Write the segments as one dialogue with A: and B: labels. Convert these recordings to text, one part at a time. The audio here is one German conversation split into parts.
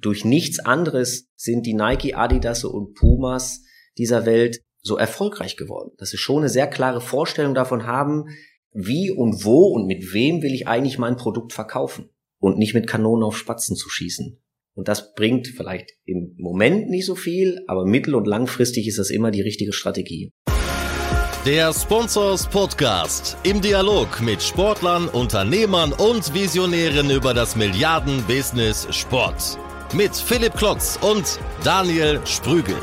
A: durch nichts anderes sind die Nike, Adidas und Pumas dieser Welt so erfolgreich geworden. Dass sie schon eine sehr klare Vorstellung davon haben, wie und wo und mit wem will ich eigentlich mein Produkt verkaufen und nicht mit Kanonen auf Spatzen zu schießen. Und das bringt vielleicht im Moment nicht so viel, aber mittel- und langfristig ist das immer die richtige Strategie.
B: Der Sponsors Podcast im Dialog mit Sportlern, Unternehmern und Visionären über das Milliarden-Business Sport. Mit Philipp Klotz und Daniel Sprügel.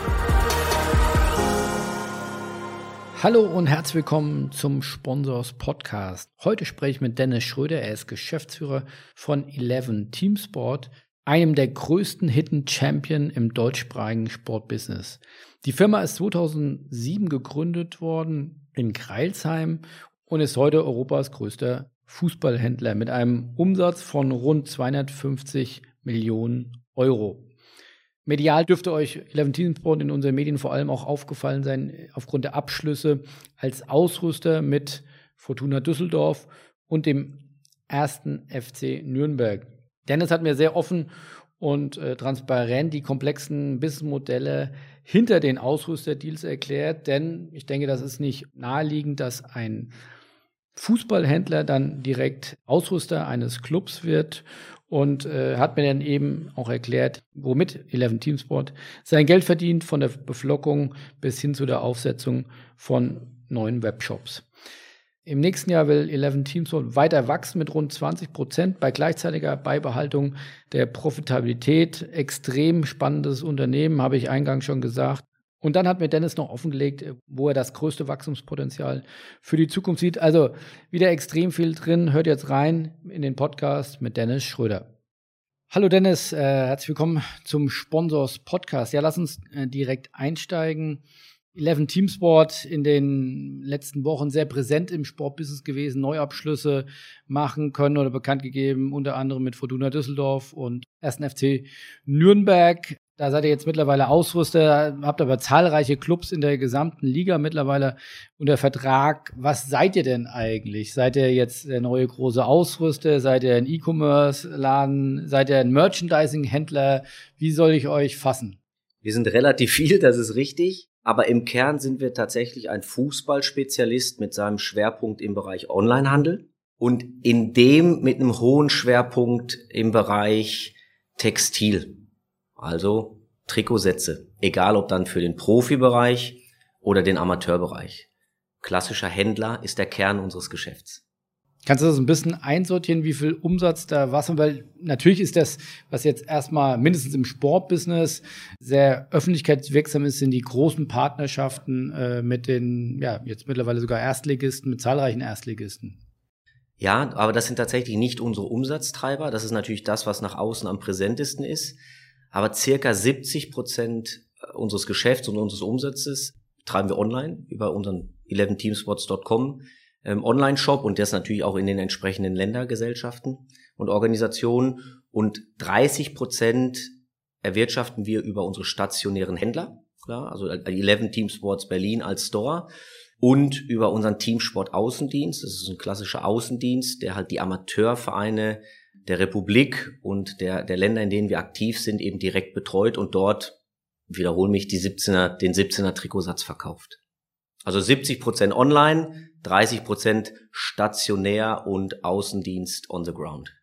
C: Hallo und herzlich willkommen zum Sponsors Podcast. Heute spreche ich mit Dennis Schröder. Er ist Geschäftsführer von Eleven Teamsport, einem der größten Hidden Champion im deutschsprachigen Sportbusiness. Die Firma ist 2007 gegründet worden in Kreilsheim und ist heute Europas größter Fußballhändler mit einem Umsatz von rund 250 Millionen Euro. Medial dürfte euch Eleven Teamsport in unseren Medien vor allem auch aufgefallen sein, aufgrund der Abschlüsse als Ausrüster mit Fortuna Düsseldorf und dem ersten FC Nürnberg. Dennis hat mir sehr offen und äh, transparent die komplexen Businessmodelle hinter den Ausrüsterdeals erklärt, denn ich denke, das ist nicht naheliegend, dass ein Fußballhändler dann direkt Ausrüster eines Clubs wird und äh, hat mir dann eben auch erklärt, womit Eleven Teamsport sein Geld verdient, von der Beflockung bis hin zu der Aufsetzung von neuen Webshops. Im nächsten Jahr will Eleven Teamsport weiter wachsen mit rund 20 Prozent bei gleichzeitiger Beibehaltung der Profitabilität. Extrem spannendes Unternehmen, habe ich eingangs schon gesagt. Und dann hat mir Dennis noch offengelegt, wo er das größte Wachstumspotenzial für die Zukunft sieht. Also wieder extrem viel drin. Hört jetzt rein in den Podcast mit Dennis Schröder. Hallo Dennis, äh, herzlich willkommen zum Sponsors Podcast. Ja, lass uns äh, direkt einsteigen. Eleven Teamsport in den letzten Wochen sehr präsent im Sportbusiness gewesen, Neuabschlüsse machen können oder bekannt gegeben, unter anderem mit Fortuna Düsseldorf und 1. FC Nürnberg. Da seid ihr jetzt mittlerweile Ausrüster, habt aber zahlreiche Clubs in der gesamten Liga mittlerweile unter Vertrag. Was seid ihr denn eigentlich? Seid ihr jetzt der neue große Ausrüster? Seid ihr ein E-Commerce-Laden? Seid ihr ein Merchandising-Händler? Wie soll ich euch fassen?
A: Wir sind relativ viel, das ist richtig. Aber im Kern sind wir tatsächlich ein Fußballspezialist mit seinem Schwerpunkt im Bereich Onlinehandel und in dem mit einem hohen Schwerpunkt im Bereich Textil. Also Trikotsätze, egal ob dann für den Profibereich oder den Amateurbereich. Klassischer Händler ist der Kern unseres Geschäfts.
C: Kannst du das ein bisschen einsortieren, wie viel Umsatz da was? Weil natürlich ist das, was jetzt erstmal mindestens im Sportbusiness sehr öffentlichkeitswirksam ist, sind die großen Partnerschaften äh, mit den, ja, jetzt mittlerweile sogar Erstligisten, mit zahlreichen Erstligisten.
A: Ja, aber das sind tatsächlich nicht unsere Umsatztreiber. Das ist natürlich das, was nach außen am präsentesten ist. Aber circa 70 Prozent unseres Geschäfts und unseres Umsatzes treiben wir online über unseren 11teamspots.com ähm, Online-Shop und das natürlich auch in den entsprechenden Ländergesellschaften und Organisationen. Und 30 Prozent erwirtschaften wir über unsere stationären Händler, klar, also 11 Teamsports Berlin als Store und über unseren Teamsport Außendienst. Das ist ein klassischer Außendienst, der halt die Amateurvereine der Republik und der, der Länder, in denen wir aktiv sind, eben direkt betreut und dort, wiederhole mich, die 17er, den 17er Trikotsatz verkauft. Also 70 Prozent online, 30 Prozent stationär und Außendienst on the ground.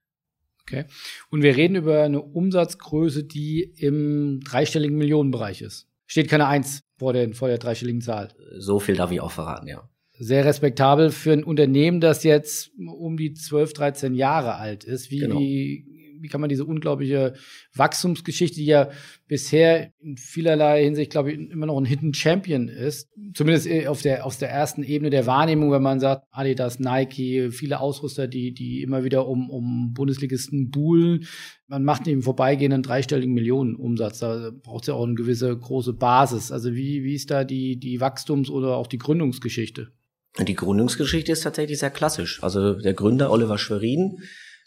C: Okay. Und wir reden über eine Umsatzgröße, die im dreistelligen Millionenbereich ist. Steht keine Eins vor, den, vor der dreistelligen Zahl.
A: So viel darf ich auch verraten, ja
C: sehr respektabel für ein Unternehmen, das jetzt um die 12, 13 Jahre alt ist. Wie, genau. wie, kann man diese unglaubliche Wachstumsgeschichte, die ja bisher in vielerlei Hinsicht, glaube ich, immer noch ein Hidden Champion ist, zumindest auf der, auf der ersten Ebene der Wahrnehmung, wenn man sagt, Adidas, Nike, viele Ausrüster, die, die immer wieder um, um Bundesligisten buhlen. Man macht eben vorbeigehenden dreistelligen Millionenumsatz. Da braucht es ja auch eine gewisse große Basis. Also wie, wie ist da die, die Wachstums- oder auch die Gründungsgeschichte?
A: Die Gründungsgeschichte ist tatsächlich sehr klassisch. Also der Gründer Oliver Schwerin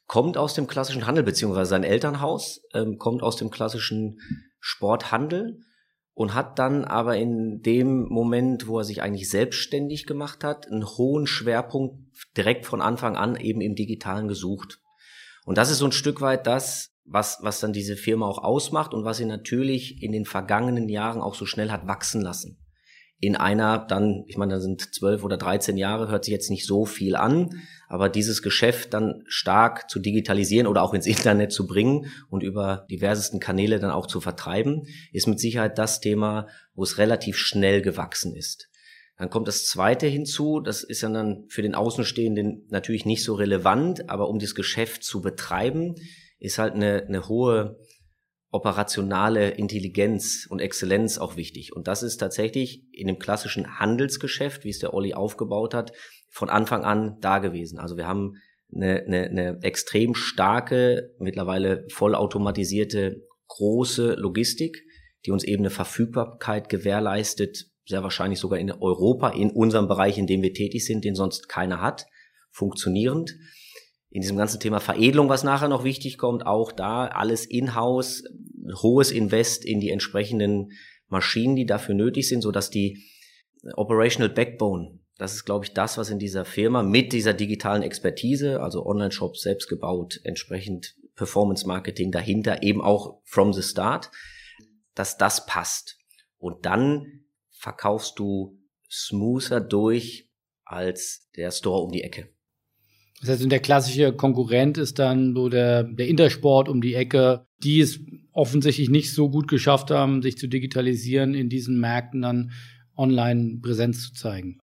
A: kommt aus dem klassischen Handel, beziehungsweise sein Elternhaus ähm, kommt aus dem klassischen Sporthandel und hat dann aber in dem Moment, wo er sich eigentlich selbstständig gemacht hat, einen hohen Schwerpunkt direkt von Anfang an eben im Digitalen gesucht. Und das ist so ein Stück weit das, was, was dann diese Firma auch ausmacht und was sie natürlich in den vergangenen Jahren auch so schnell hat wachsen lassen. In einer dann, ich meine, da sind zwölf oder dreizehn Jahre, hört sich jetzt nicht so viel an, aber dieses Geschäft dann stark zu digitalisieren oder auch ins Internet zu bringen und über diversesten Kanäle dann auch zu vertreiben, ist mit Sicherheit das Thema, wo es relativ schnell gewachsen ist. Dann kommt das zweite hinzu, das ist ja dann für den Außenstehenden natürlich nicht so relevant, aber um das Geschäft zu betreiben, ist halt eine, eine hohe operationale Intelligenz und Exzellenz auch wichtig. Und das ist tatsächlich in dem klassischen Handelsgeschäft, wie es der Olli aufgebaut hat, von Anfang an da gewesen. Also wir haben eine, eine, eine extrem starke, mittlerweile vollautomatisierte große Logistik, die uns eben eine Verfügbarkeit gewährleistet, sehr wahrscheinlich sogar in Europa, in unserem Bereich, in dem wir tätig sind, den sonst keiner hat, funktionierend in diesem ganzen Thema Veredelung, was nachher noch wichtig kommt, auch da alles in-house, hohes Invest in die entsprechenden Maschinen, die dafür nötig sind, so dass die Operational Backbone, das ist, glaube ich, das, was in dieser Firma mit dieser digitalen Expertise, also Online-Shops selbst gebaut, entsprechend Performance-Marketing dahinter, eben auch from the start, dass das passt. Und dann verkaufst du smoother durch als der Store um die Ecke.
C: Das heißt, der klassische Konkurrent ist dann so der, der Intersport um die Ecke, die es offensichtlich nicht so gut geschafft haben, sich zu digitalisieren, in diesen Märkten dann online Präsenz zu zeigen.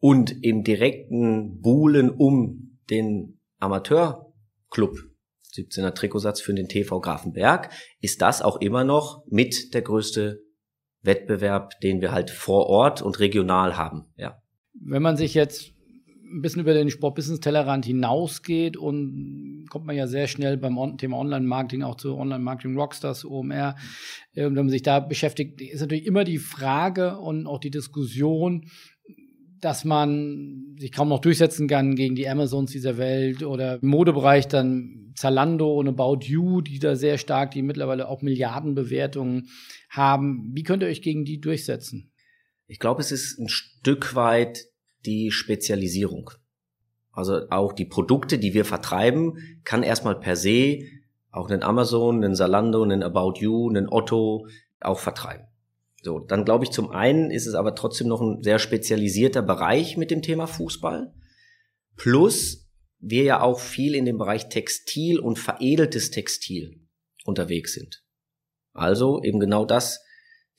A: Und im direkten Buhlen um den Amateurclub, 17er Trikotsatz für den TV Grafenberg, ist das auch immer noch mit der größte Wettbewerb, den wir halt vor Ort und regional haben, ja.
C: Wenn man sich jetzt ein bisschen über den Sport-Business-Tellerrand hinausgeht und kommt man ja sehr schnell beim Thema Online-Marketing auch zu Online-Marketing-Rockstars, OMR. Und wenn man sich da beschäftigt, ist natürlich immer die Frage und auch die Diskussion, dass man sich kaum noch durchsetzen kann gegen die Amazons dieser Welt oder im Modebereich dann Zalando und About You, die da sehr stark, die mittlerweile auch Milliardenbewertungen haben. Wie könnt ihr euch gegen die durchsetzen?
A: Ich glaube, es ist ein Stück weit die Spezialisierung. Also auch die Produkte, die wir vertreiben, kann erstmal per se auch einen Amazon, einen Salando, einen About You, einen Otto auch vertreiben. So, dann glaube ich, zum einen ist es aber trotzdem noch ein sehr spezialisierter Bereich mit dem Thema Fußball. Plus wir ja auch viel in dem Bereich Textil und veredeltes Textil unterwegs sind. Also eben genau das,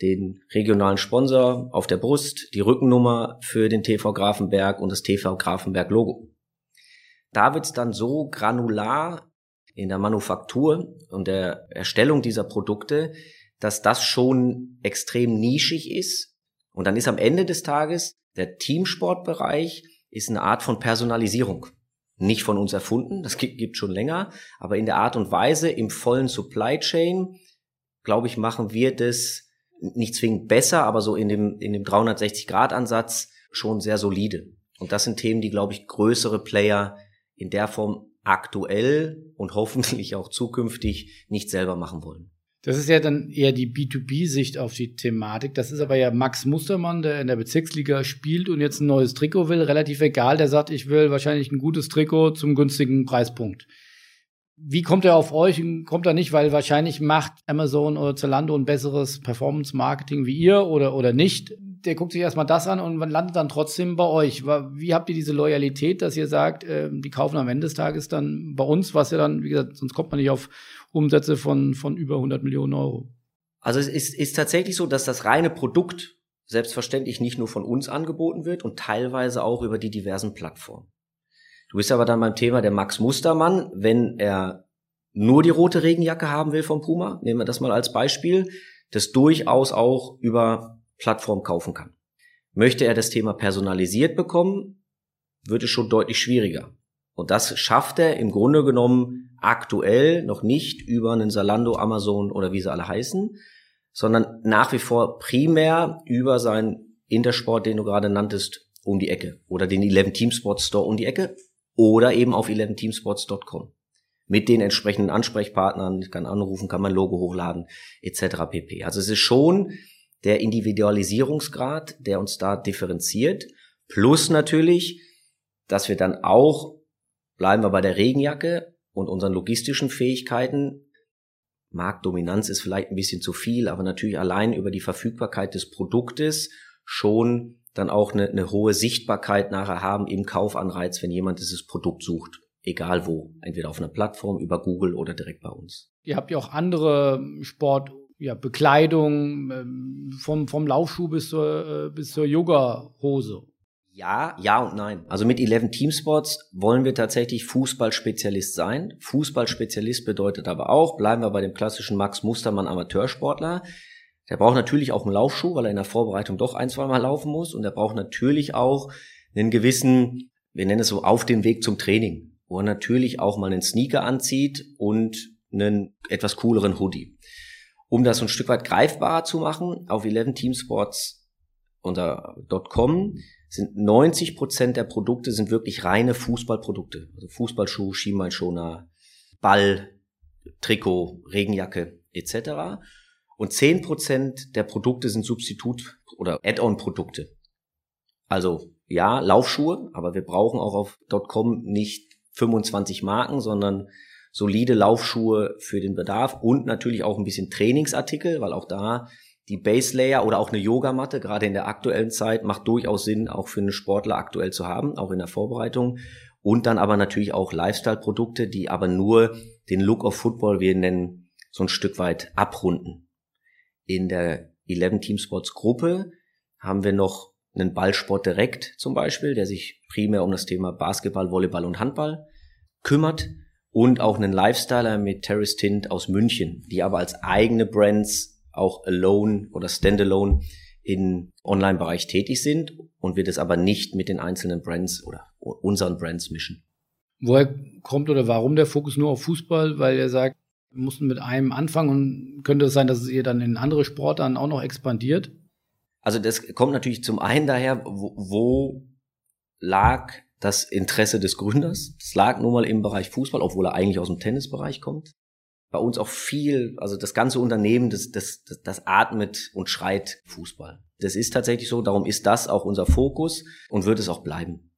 A: den regionalen Sponsor auf der Brust, die Rückennummer für den TV Grafenberg und das TV Grafenberg Logo. Da wird's dann so granular in der Manufaktur und der Erstellung dieser Produkte, dass das schon extrem nischig ist. Und dann ist am Ende des Tages der Teamsportbereich ist eine Art von Personalisierung. Nicht von uns erfunden, das gibt schon länger, aber in der Art und Weise im vollen Supply Chain, glaube ich, machen wir das nicht zwingend besser, aber so in dem, in dem 360-Grad-Ansatz schon sehr solide. Und das sind Themen, die, glaube ich, größere Player in der Form aktuell und hoffentlich auch zukünftig nicht selber machen wollen.
C: Das ist ja dann eher die B2B-Sicht auf die Thematik. Das ist aber ja Max Mustermann, der in der Bezirksliga spielt und jetzt ein neues Trikot will. Relativ egal, der sagt, ich will wahrscheinlich ein gutes Trikot zum günstigen Preispunkt. Wie kommt er auf euch? Kommt er nicht, weil wahrscheinlich macht Amazon oder Zalando ein besseres Performance-Marketing wie ihr oder, oder nicht. Der guckt sich erstmal das an und landet dann trotzdem bei euch. Wie habt ihr diese Loyalität, dass ihr sagt, äh, die kaufen am Ende des Tages dann bei uns, was ja dann, wie gesagt, sonst kommt man nicht auf Umsätze von, von über 100 Millionen Euro?
A: Also es ist, ist tatsächlich so, dass das reine Produkt selbstverständlich nicht nur von uns angeboten wird und teilweise auch über die diversen Plattformen. Du bist aber dann beim Thema der Max Mustermann, wenn er nur die rote Regenjacke haben will vom Puma, nehmen wir das mal als Beispiel, das durchaus auch über Plattform kaufen kann. Möchte er das Thema personalisiert bekommen, wird es schon deutlich schwieriger. Und das schafft er im Grunde genommen aktuell noch nicht über einen Salando, Amazon oder wie sie alle heißen, sondern nach wie vor primär über seinen Intersport, den du gerade nanntest, um die Ecke oder den 11 Team Sports Store um die Ecke oder eben auf 11teamsports.com mit den entsprechenden Ansprechpartnern, kann anrufen, kann mein Logo hochladen, etc. pp. Also es ist schon der Individualisierungsgrad, der uns da differenziert, plus natürlich, dass wir dann auch, bleiben wir bei der Regenjacke und unseren logistischen Fähigkeiten, Marktdominanz ist vielleicht ein bisschen zu viel, aber natürlich allein über die Verfügbarkeit des Produktes schon dann auch eine, eine hohe Sichtbarkeit nachher haben im Kaufanreiz, wenn jemand dieses Produkt sucht. Egal wo. Entweder auf einer Plattform, über Google oder direkt bei uns.
C: Ihr habt ja auch andere Sport, ja, Bekleidung, ähm, vom, vom Laufschuh bis zur, äh, bis zur Yoga-Hose.
A: Ja, ja und nein. Also mit 11 Teamsports wollen wir tatsächlich Fußballspezialist sein. Fußballspezialist bedeutet aber auch, bleiben wir bei dem klassischen Max Mustermann Amateursportler. Der braucht natürlich auch einen Laufschuh, weil er in der Vorbereitung doch ein, zwei Mal laufen muss. Und er braucht natürlich auch einen gewissen, wir nennen es so, auf dem Weg zum Training, wo er natürlich auch mal einen Sneaker anzieht und einen etwas cooleren Hoodie. Um das so ein Stück weit greifbarer zu machen, auf 11 Teamsports unter .com sind 90 Prozent der Produkte sind wirklich reine Fußballprodukte. Also Fußballschuh, Schienbeinschoner, Ball, Trikot, Regenjacke etc. Und 10 Prozent der Produkte sind Substitut- oder Add-on-Produkte. Also ja, Laufschuhe, aber wir brauchen auch auf .com nicht 25 Marken, sondern solide Laufschuhe für den Bedarf und natürlich auch ein bisschen Trainingsartikel, weil auch da die Base Layer oder auch eine Yogamatte, gerade in der aktuellen Zeit, macht durchaus Sinn, auch für einen Sportler aktuell zu haben, auch in der Vorbereitung. Und dann aber natürlich auch Lifestyle-Produkte, die aber nur den Look of Football, wir nennen, so ein Stück weit abrunden. In der 11 Team Sports Gruppe haben wir noch einen Ballsport direkt zum Beispiel, der sich primär um das Thema Basketball, Volleyball und Handball kümmert. Und auch einen Lifestyler mit Terrace Tint aus München, die aber als eigene Brands auch alone oder standalone im Online-Bereich tätig sind und wir das aber nicht mit den einzelnen Brands oder unseren Brands mischen.
C: Woher kommt oder warum der Fokus nur auf Fußball? Weil er sagt, mussten mit einem anfangen und könnte es sein, dass es ihr dann in andere Sportarten auch noch expandiert?
A: Also das kommt natürlich zum einen daher, wo, wo lag das Interesse des Gründers? Es lag nun mal im Bereich Fußball, obwohl er eigentlich aus dem Tennisbereich kommt bei uns auch viel, also das ganze Unternehmen, das, das, das, das atmet und schreit Fußball. Das ist tatsächlich so, darum ist das auch unser Fokus und wird es auch bleiben.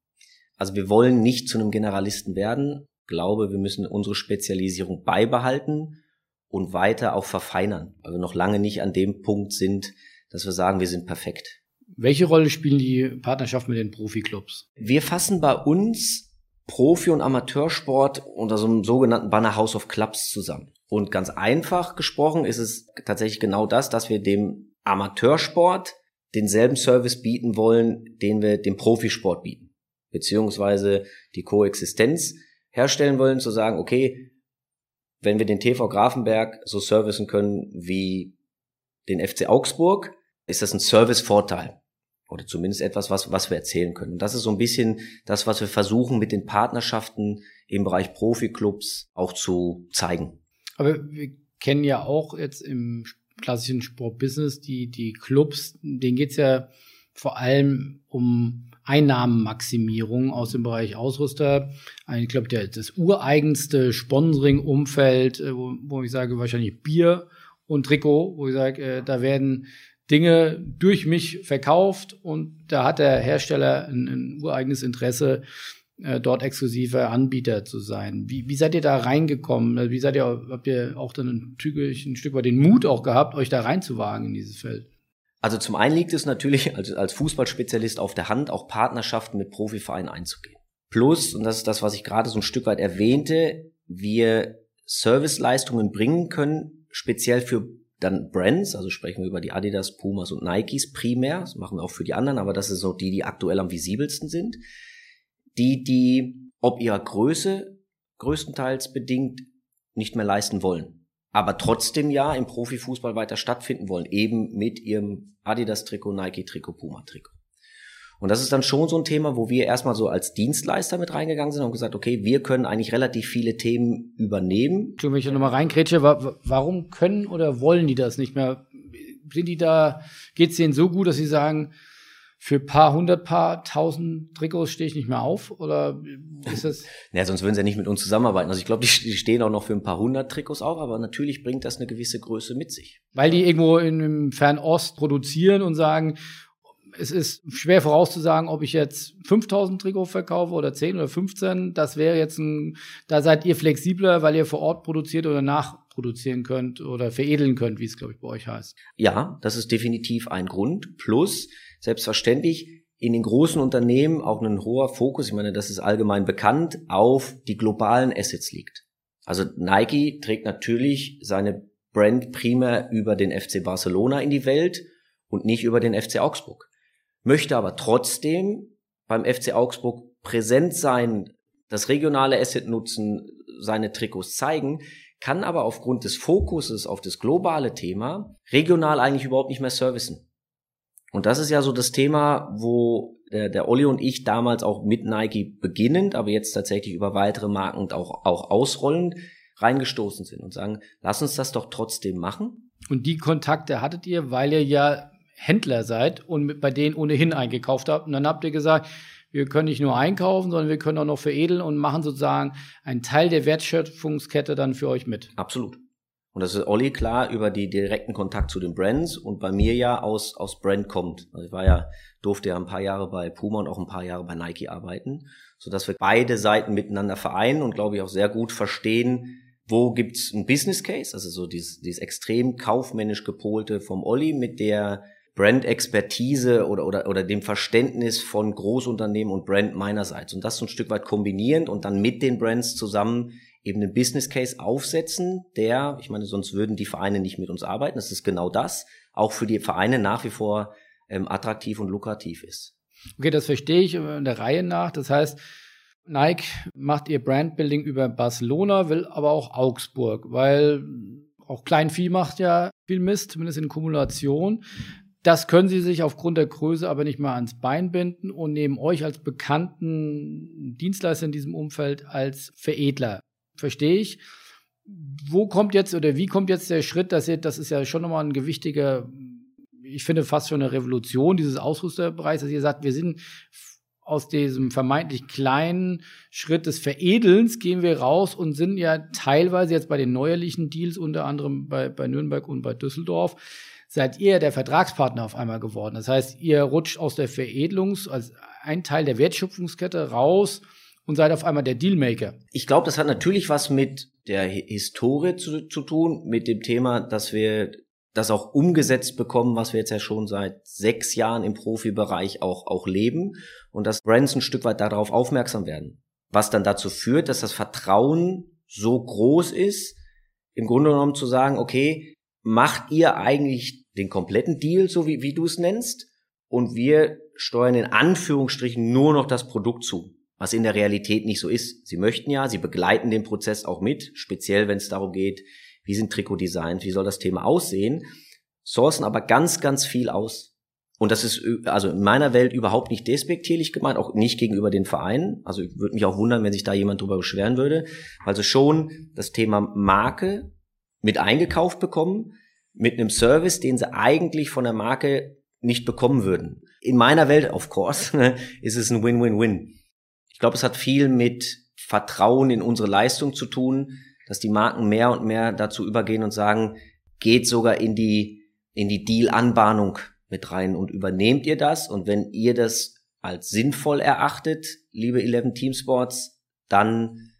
A: Also wir wollen nicht zu einem Generalisten werden. Ich glaube, wir müssen unsere Spezialisierung beibehalten und weiter auch verfeinern, weil wir noch lange nicht an dem Punkt sind, dass wir sagen, wir sind perfekt.
C: Welche Rolle spielen die Partnerschaften mit den Profiklubs?
A: Wir fassen bei uns Profi- und Amateursport unter so einem sogenannten Banner House of Clubs zusammen. Und ganz einfach gesprochen ist es tatsächlich genau das, dass wir dem Amateursport denselben Service bieten wollen, den wir dem Profisport bieten. Beziehungsweise die Koexistenz herstellen wollen, zu sagen, okay, wenn wir den TV Grafenberg so servicen können wie den FC Augsburg, ist das ein Servicevorteil. Oder zumindest etwas, was, was wir erzählen können. Und das ist so ein bisschen das, was wir versuchen mit den Partnerschaften im Bereich Profiklubs auch zu zeigen.
C: Aber wir kennen ja auch jetzt im klassischen Sportbusiness die, die Clubs, denen geht's ja vor allem um Einnahmenmaximierung aus dem Bereich Ausrüster. Ich glaube, das ureigenste Sponsoring-Umfeld, äh, wo, wo ich sage, wahrscheinlich Bier und Trikot, wo ich sage, äh, da werden Dinge durch mich verkauft und da hat der Hersteller ein, ein ureigenes Interesse, äh, dort exklusiver Anbieter zu sein. Wie, wie seid ihr da reingekommen? Wie seid ihr, habt ihr auch dann ein, ein Stück weit den Mut auch gehabt, euch da reinzuwagen in dieses Feld?
A: Also zum einen liegt es natürlich als, als Fußballspezialist auf der Hand, auch Partnerschaften mit Profivereinen einzugehen. Plus, und das ist das, was ich gerade so ein Stück weit erwähnte, wir Serviceleistungen bringen können, speziell für dann Brands, also sprechen wir über die Adidas, Pumas und Nikes primär, das machen wir auch für die anderen, aber das sind so die, die aktuell am visibelsten sind die die ob ihrer Größe größtenteils bedingt nicht mehr leisten wollen. Aber trotzdem ja im Profifußball weiter stattfinden wollen, eben mit ihrem Adidas-Trikot, Nike-Trikot, Puma-Trikot. Und das ist dann schon so ein Thema, wo wir erstmal so als Dienstleister mit reingegangen sind und gesagt, okay, wir können eigentlich relativ viele Themen übernehmen.
C: Wenn ich nochmal reingrätsche, warum können oder wollen die das nicht mehr? Sind die da, geht es denen so gut, dass sie sagen, für paar hundert, paar tausend Trikots stehe ich nicht mehr auf? Oder ist das?
A: naja, sonst würden sie ja nicht mit uns zusammenarbeiten. Also ich glaube, die stehen auch noch für ein paar hundert Trikots auf, aber natürlich bringt das eine gewisse Größe mit sich.
C: Weil die irgendwo in, im Fernost produzieren und sagen, es ist schwer vorauszusagen, ob ich jetzt 5000 Trikots verkaufe oder 10 oder 15. Das wäre jetzt ein, da seid ihr flexibler, weil ihr vor Ort produziert oder nach produzieren könnt oder veredeln könnt, wie es, glaube ich, bei euch heißt.
A: Ja, das ist definitiv ein Grund. Plus, selbstverständlich, in den großen Unternehmen auch ein hoher Fokus, ich meine, das ist allgemein bekannt, auf die globalen Assets liegt. Also Nike trägt natürlich seine Brand primär über den FC Barcelona in die Welt und nicht über den FC Augsburg. Möchte aber trotzdem beim FC Augsburg präsent sein, das regionale Asset nutzen, seine Trikots zeigen, kann aber aufgrund des Fokuses auf das globale Thema regional eigentlich überhaupt nicht mehr servicen. Und das ist ja so das Thema, wo der, der Olli und ich damals auch mit Nike beginnend, aber jetzt tatsächlich über weitere Marken und auch, auch ausrollend reingestoßen sind und sagen, lass uns das doch trotzdem machen.
C: Und die Kontakte hattet ihr, weil ihr ja Händler seid und bei denen ohnehin eingekauft habt. Und dann habt ihr gesagt, wir können nicht nur einkaufen, sondern wir können auch noch veredeln und machen sozusagen einen Teil der Wertschöpfungskette dann für euch mit.
A: Absolut. Und das ist Olli klar über die direkten Kontakt zu den Brands und bei mir ja aus, aus Brand kommt. Also ich war ja, durfte ja ein paar Jahre bei Puma und auch ein paar Jahre bei Nike arbeiten, so dass wir beide Seiten miteinander vereinen und glaube ich auch sehr gut verstehen, wo gibt's ein Business Case, also so dieses, dieses extrem kaufmännisch gepolte vom Olli mit der Brand-Expertise oder, oder, oder dem Verständnis von Großunternehmen und Brand meinerseits. Und das so ein Stück weit kombinierend und dann mit den Brands zusammen eben einen Business Case aufsetzen, der, ich meine, sonst würden die Vereine nicht mit uns arbeiten. Das ist genau das, auch für die Vereine nach wie vor ähm, attraktiv und lukrativ ist.
C: Okay, das verstehe ich in der Reihe nach. Das heißt, Nike macht ihr Brandbuilding über Barcelona, will aber auch Augsburg, weil auch Kleinvieh macht ja viel Mist, zumindest in Kumulation. Das können sie sich aufgrund der Größe aber nicht mal ans Bein binden und nehmen euch als bekannten Dienstleister in diesem Umfeld als Veredler. Verstehe ich. Wo kommt jetzt oder wie kommt jetzt der Schritt, dass ihr, das ist ja schon nochmal ein gewichtiger, ich finde fast schon eine Revolution dieses Ausrüsterbereichs, dass ihr sagt, wir sind aus diesem vermeintlich kleinen Schritt des Veredelns gehen wir raus und sind ja teilweise jetzt bei den neuerlichen Deals, unter anderem bei, bei Nürnberg und bei Düsseldorf, seid ihr der Vertragspartner auf einmal geworden. Das heißt, ihr rutscht aus der Veredelungs-, als ein Teil der Wertschöpfungskette raus und seid auf einmal der Dealmaker.
A: Ich glaube, das hat natürlich was mit der Historie zu, zu tun, mit dem Thema, dass wir das auch umgesetzt bekommen, was wir jetzt ja schon seit sechs Jahren im Profibereich auch, auch leben und dass Brands ein Stück weit darauf aufmerksam werden. Was dann dazu führt, dass das Vertrauen so groß ist, im Grunde genommen zu sagen, okay, macht ihr eigentlich den kompletten Deal, so wie, wie du es nennst, und wir steuern in Anführungsstrichen nur noch das Produkt zu, was in der Realität nicht so ist. Sie möchten ja, sie begleiten den Prozess auch mit, speziell wenn es darum geht, wie sind Trikotdesigns, wie soll das Thema aussehen, sourcen aber ganz, ganz viel aus. Und das ist also in meiner Welt überhaupt nicht despektierlich gemeint, auch nicht gegenüber den Vereinen. Also ich würde mich auch wundern, wenn sich da jemand drüber beschweren würde. Also schon das Thema Marke mit eingekauft bekommen, mit einem Service, den sie eigentlich von der Marke nicht bekommen würden. In meiner Welt, of course, ist es ein Win-Win-Win. Ich glaube, es hat viel mit Vertrauen in unsere Leistung zu tun, dass die Marken mehr und mehr dazu übergehen und sagen, geht sogar in die, in die Deal-Anbahnung mit rein und übernehmt ihr das? Und wenn ihr das als sinnvoll erachtet, liebe 11 Team Sports, dann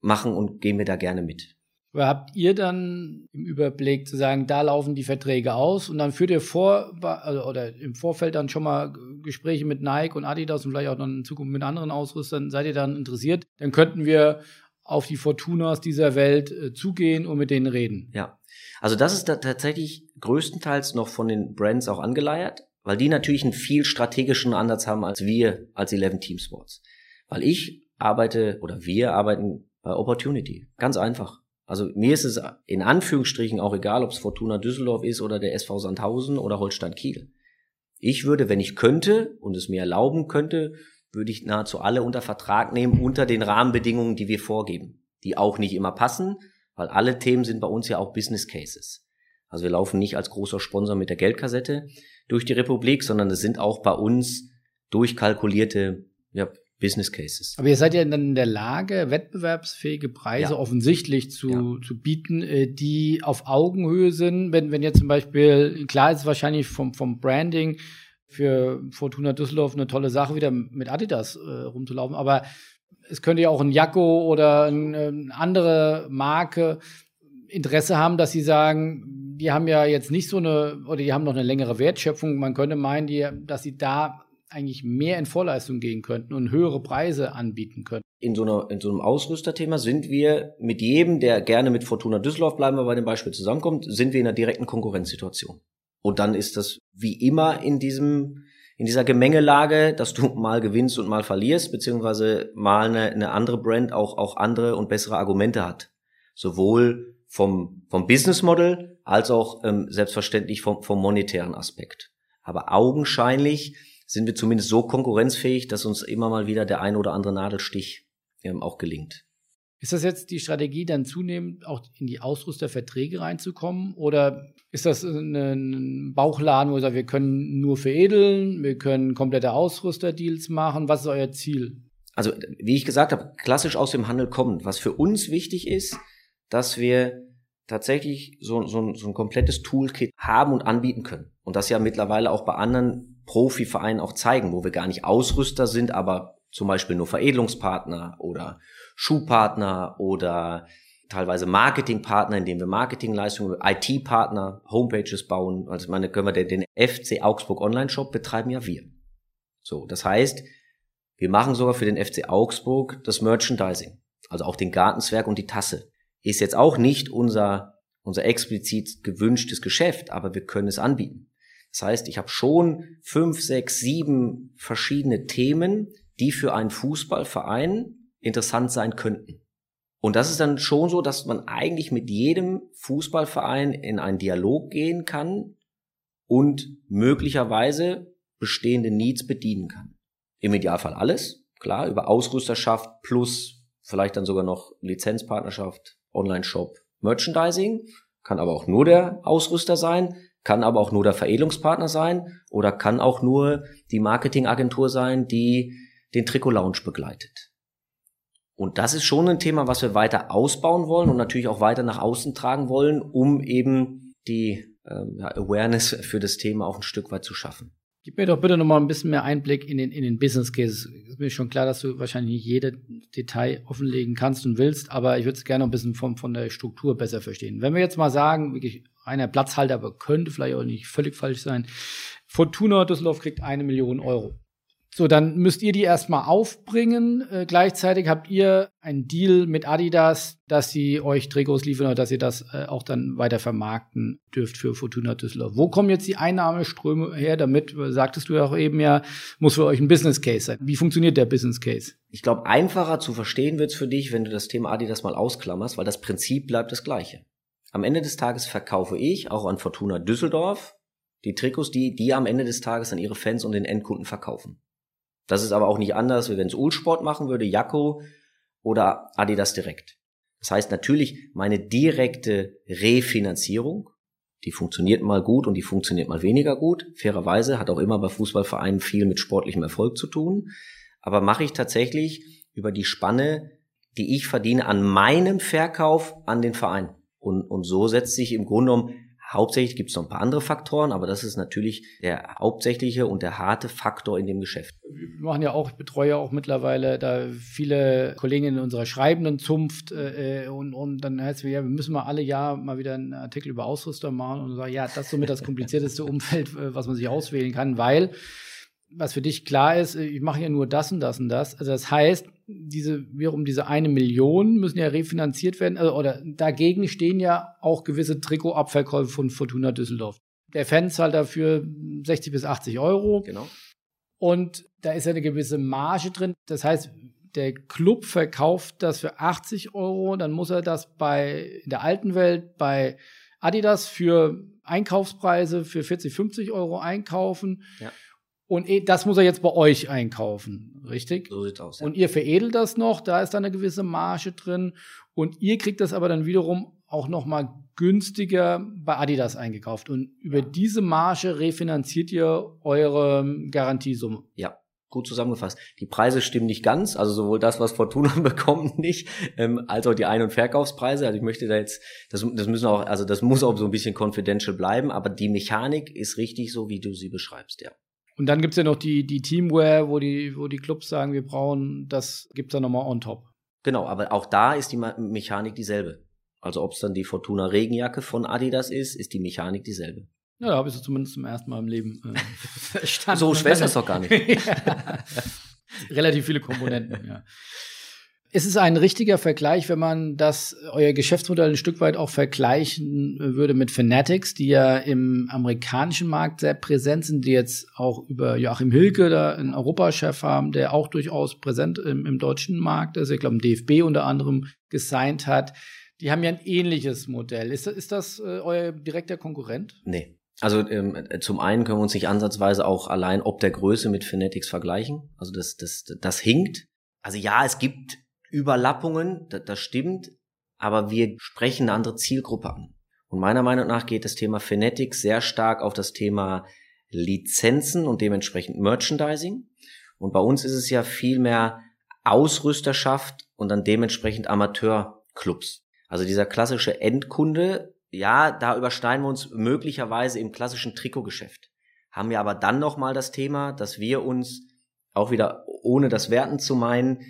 A: machen und gehen wir da gerne mit.
C: Aber habt ihr dann im Überblick zu sagen, da laufen die Verträge aus und dann führt ihr vor also, oder im Vorfeld dann schon mal Gespräche mit Nike und Adidas und vielleicht auch dann in Zukunft mit anderen Ausrüstern, seid ihr dann interessiert? Dann könnten wir auf die Fortunas dieser Welt äh, zugehen und mit denen reden.
A: Ja, also das ist da tatsächlich größtenteils noch von den Brands auch angeleiert, weil die natürlich einen viel strategischen Ansatz haben als wir als 11 Team Sports. Weil ich arbeite oder wir arbeiten bei Opportunity. Ganz einfach. Also mir ist es in Anführungsstrichen auch egal, ob es Fortuna Düsseldorf ist oder der SV Sandhausen oder Holstein Kiel. Ich würde, wenn ich könnte und es mir erlauben könnte, würde ich nahezu alle unter Vertrag nehmen unter den Rahmenbedingungen, die wir vorgeben, die auch nicht immer passen, weil alle Themen sind bei uns ja auch Business Cases. Also wir laufen nicht als großer Sponsor mit der Geldkassette durch die Republik, sondern es sind auch bei uns durchkalkulierte ja, Business Cases.
C: Aber ihr seid ja dann in der Lage, wettbewerbsfähige Preise ja. offensichtlich zu, ja. zu bieten, äh, die auf Augenhöhe sind. Wenn, wenn jetzt zum Beispiel, klar ist es wahrscheinlich vom, vom Branding für Fortuna Düsseldorf eine tolle Sache, wieder mit Adidas äh, rumzulaufen. Aber es könnte ja auch ein Jacko oder eine andere Marke Interesse haben, dass sie sagen, die haben ja jetzt nicht so eine, oder die haben noch eine längere Wertschöpfung. Man könnte meinen, die, dass sie da eigentlich mehr in Vorleistung gehen könnten und höhere Preise anbieten könnten.
A: In so, einer, in so einem Ausrüsterthema sind wir mit jedem, der gerne mit Fortuna Düsseldorf, bleiben wir bei dem Beispiel zusammenkommt, sind wir in einer direkten Konkurrenzsituation. Und dann ist das wie immer in diesem, in dieser Gemengelage, dass du mal gewinnst und mal verlierst, beziehungsweise mal eine, eine andere Brand auch, auch andere und bessere Argumente hat. Sowohl vom, vom Business Model als auch ähm, selbstverständlich vom, vom monetären Aspekt. Aber augenscheinlich sind wir zumindest so konkurrenzfähig, dass uns immer mal wieder der ein oder andere Nadelstich ähm, auch gelingt.
C: Ist das jetzt die Strategie, dann zunehmend auch in die Ausrüsterverträge reinzukommen? Oder ist das ein Bauchladen, wo ihr sagt, wir können nur veredeln, wir können komplette Ausrüsterdeals machen? Was ist euer Ziel?
A: Also, wie ich gesagt habe, klassisch aus dem Handel kommen. Was für uns wichtig ist, dass wir tatsächlich so, so, so ein komplettes Toolkit haben und anbieten können. Und das ja mittlerweile auch bei anderen Profivereinen auch zeigen, wo wir gar nicht Ausrüster sind, aber zum Beispiel nur Veredelungspartner oder Schuhpartner oder teilweise Marketingpartner, indem wir Marketingleistungen, IT-Partner, Homepages bauen. Also meine, können wir den, den FC Augsburg Online-Shop betreiben ja wir. So, das heißt, wir machen sogar für den FC Augsburg das Merchandising, also auch den Gartenzwerg und die Tasse. Ist jetzt auch nicht unser unser explizit gewünschtes Geschäft, aber wir können es anbieten. Das heißt, ich habe schon fünf, sechs, sieben verschiedene Themen, die für einen Fußballverein interessant sein könnten. Und das ist dann schon so, dass man eigentlich mit jedem Fußballverein in einen Dialog gehen kann und möglicherweise bestehende Needs bedienen kann. Im Idealfall alles, klar, über Ausrüsterschaft plus vielleicht dann sogar noch Lizenzpartnerschaft, Online-Shop, Merchandising, kann aber auch nur der Ausrüster sein kann aber auch nur der Veredelungspartner sein oder kann auch nur die Marketingagentur sein, die den Trikot-Lounge begleitet. Und das ist schon ein Thema, was wir weiter ausbauen wollen und natürlich auch weiter nach außen tragen wollen, um eben die ähm, Awareness für das Thema auch ein Stück weit zu schaffen.
C: Gib mir doch bitte noch mal ein bisschen mehr Einblick in den, in den Business Case. Ist mir schon klar, dass du wahrscheinlich nicht jede Detail offenlegen kannst und willst, aber ich würde es gerne noch ein bisschen von, von der Struktur besser verstehen. Wenn wir jetzt mal sagen, wirklich reiner Platzhalter, aber könnte vielleicht auch nicht völlig falsch sein. Fortuna Düsseldorf kriegt eine Million Euro. So, dann müsst ihr die erstmal aufbringen. Äh, gleichzeitig habt ihr einen Deal mit Adidas, dass sie euch Trikots liefern oder dass ihr das äh, auch dann weiter vermarkten dürft für Fortuna Düsseldorf. Wo kommen jetzt die Einnahmeströme her? Damit, äh, sagtest du ja auch eben ja, muss für euch ein Business Case sein. Wie funktioniert der Business Case?
A: Ich glaube, einfacher zu verstehen wird's für dich, wenn du das Thema Adidas mal ausklammerst, weil das Prinzip bleibt das gleiche. Am Ende des Tages verkaufe ich auch an Fortuna Düsseldorf die Trikots, die die am Ende des Tages an ihre Fans und den Endkunden verkaufen. Das ist aber auch nicht anders, wie wenn es Ulsport machen würde, Jacko oder Adidas direkt. Das heißt natürlich, meine direkte Refinanzierung, die funktioniert mal gut und die funktioniert mal weniger gut. Fairerweise hat auch immer bei Fußballvereinen viel mit sportlichem Erfolg zu tun. Aber mache ich tatsächlich über die Spanne, die ich verdiene an meinem Verkauf an den Verein. Und, und so setzt sich im Grunde genommen Hauptsächlich gibt es noch ein paar andere Faktoren, aber das ist natürlich der hauptsächliche und der harte Faktor in dem Geschäft.
C: Wir machen ja auch, ich betreue auch mittlerweile da viele Kollegen in unserer schreibenden Zunft äh, und, und dann heißt es, ja, wir müssen mal alle Jahr mal wieder einen Artikel über Ausrüster machen und sagen, ja, das ist somit das komplizierteste Umfeld, äh, was man sich auswählen kann, weil was für dich klar ist, ich mache ja nur das und das und das. Also das heißt, diese, wiederum diese eine Million müssen ja refinanziert werden, also, oder dagegen stehen ja auch gewisse Trikotabverkäufe von Fortuna Düsseldorf. Der Fan zahlt dafür 60 bis 80 Euro.
A: Genau.
C: Und da ist ja eine gewisse Marge drin. Das heißt, der Club verkauft das für 80 Euro, dann muss er das bei, in der alten Welt bei Adidas für Einkaufspreise für 40, 50 Euro einkaufen. Ja. Und eh, das muss er jetzt bei euch einkaufen, richtig?
A: So sieht's aus.
C: Ja. Und ihr veredelt das noch, da ist dann eine gewisse Marge drin. Und ihr kriegt das aber dann wiederum auch noch mal günstiger bei Adidas eingekauft. Und über diese Marge refinanziert ihr eure Garantiesumme.
A: Ja, gut zusammengefasst. Die Preise stimmen nicht ganz, also sowohl das, was Fortuna bekommt, nicht, ähm, als auch die Ein- und Verkaufspreise. Also ich möchte da jetzt, das, das müssen auch, also das muss auch so ein bisschen confidential bleiben, aber die Mechanik ist richtig so, wie du sie beschreibst, ja.
C: Und dann gibt's ja noch die, die Teamware, wo die, wo die Clubs sagen, wir brauchen, das gibt's dann nochmal on top.
A: Genau, aber auch da ist die Mechanik dieselbe. Also ob es dann die Fortuna Regenjacke von Adidas ist, ist die Mechanik dieselbe.
C: Ja, da habe ich es zumindest zum ersten Mal im Leben äh,
A: verstanden. So schwer ist das doch gar nicht. ja.
C: Relativ viele Komponenten, ja. Ist es ein richtiger Vergleich, wenn man das, euer Geschäftsmodell ein Stück weit auch vergleichen würde mit Fanatics, die ja im amerikanischen Markt sehr präsent sind, die jetzt auch über Joachim Hilke da einen Europachef haben, der auch durchaus präsent im, im deutschen Markt ist, ich glaube, im DFB unter anderem gesigned hat. Die haben ja ein ähnliches Modell. Ist, ist das äh, euer direkter Konkurrent?
A: Nee. Also ähm, zum einen können wir uns nicht ansatzweise auch allein ob der Größe mit Fanatics vergleichen. Also das, das, das hinkt. Also ja, es gibt Überlappungen, das, das stimmt, aber wir sprechen eine andere Zielgruppe an. Und meiner Meinung nach geht das Thema Fanatics sehr stark auf das Thema Lizenzen und dementsprechend Merchandising. Und bei uns ist es ja viel mehr Ausrüsterschaft und dann dementsprechend Amateurclubs. Also dieser klassische Endkunde ja, da überschneiden wir uns möglicherweise im klassischen Trikotgeschäft. Haben wir aber dann nochmal das Thema, dass wir uns auch wieder, ohne das Werten zu meinen,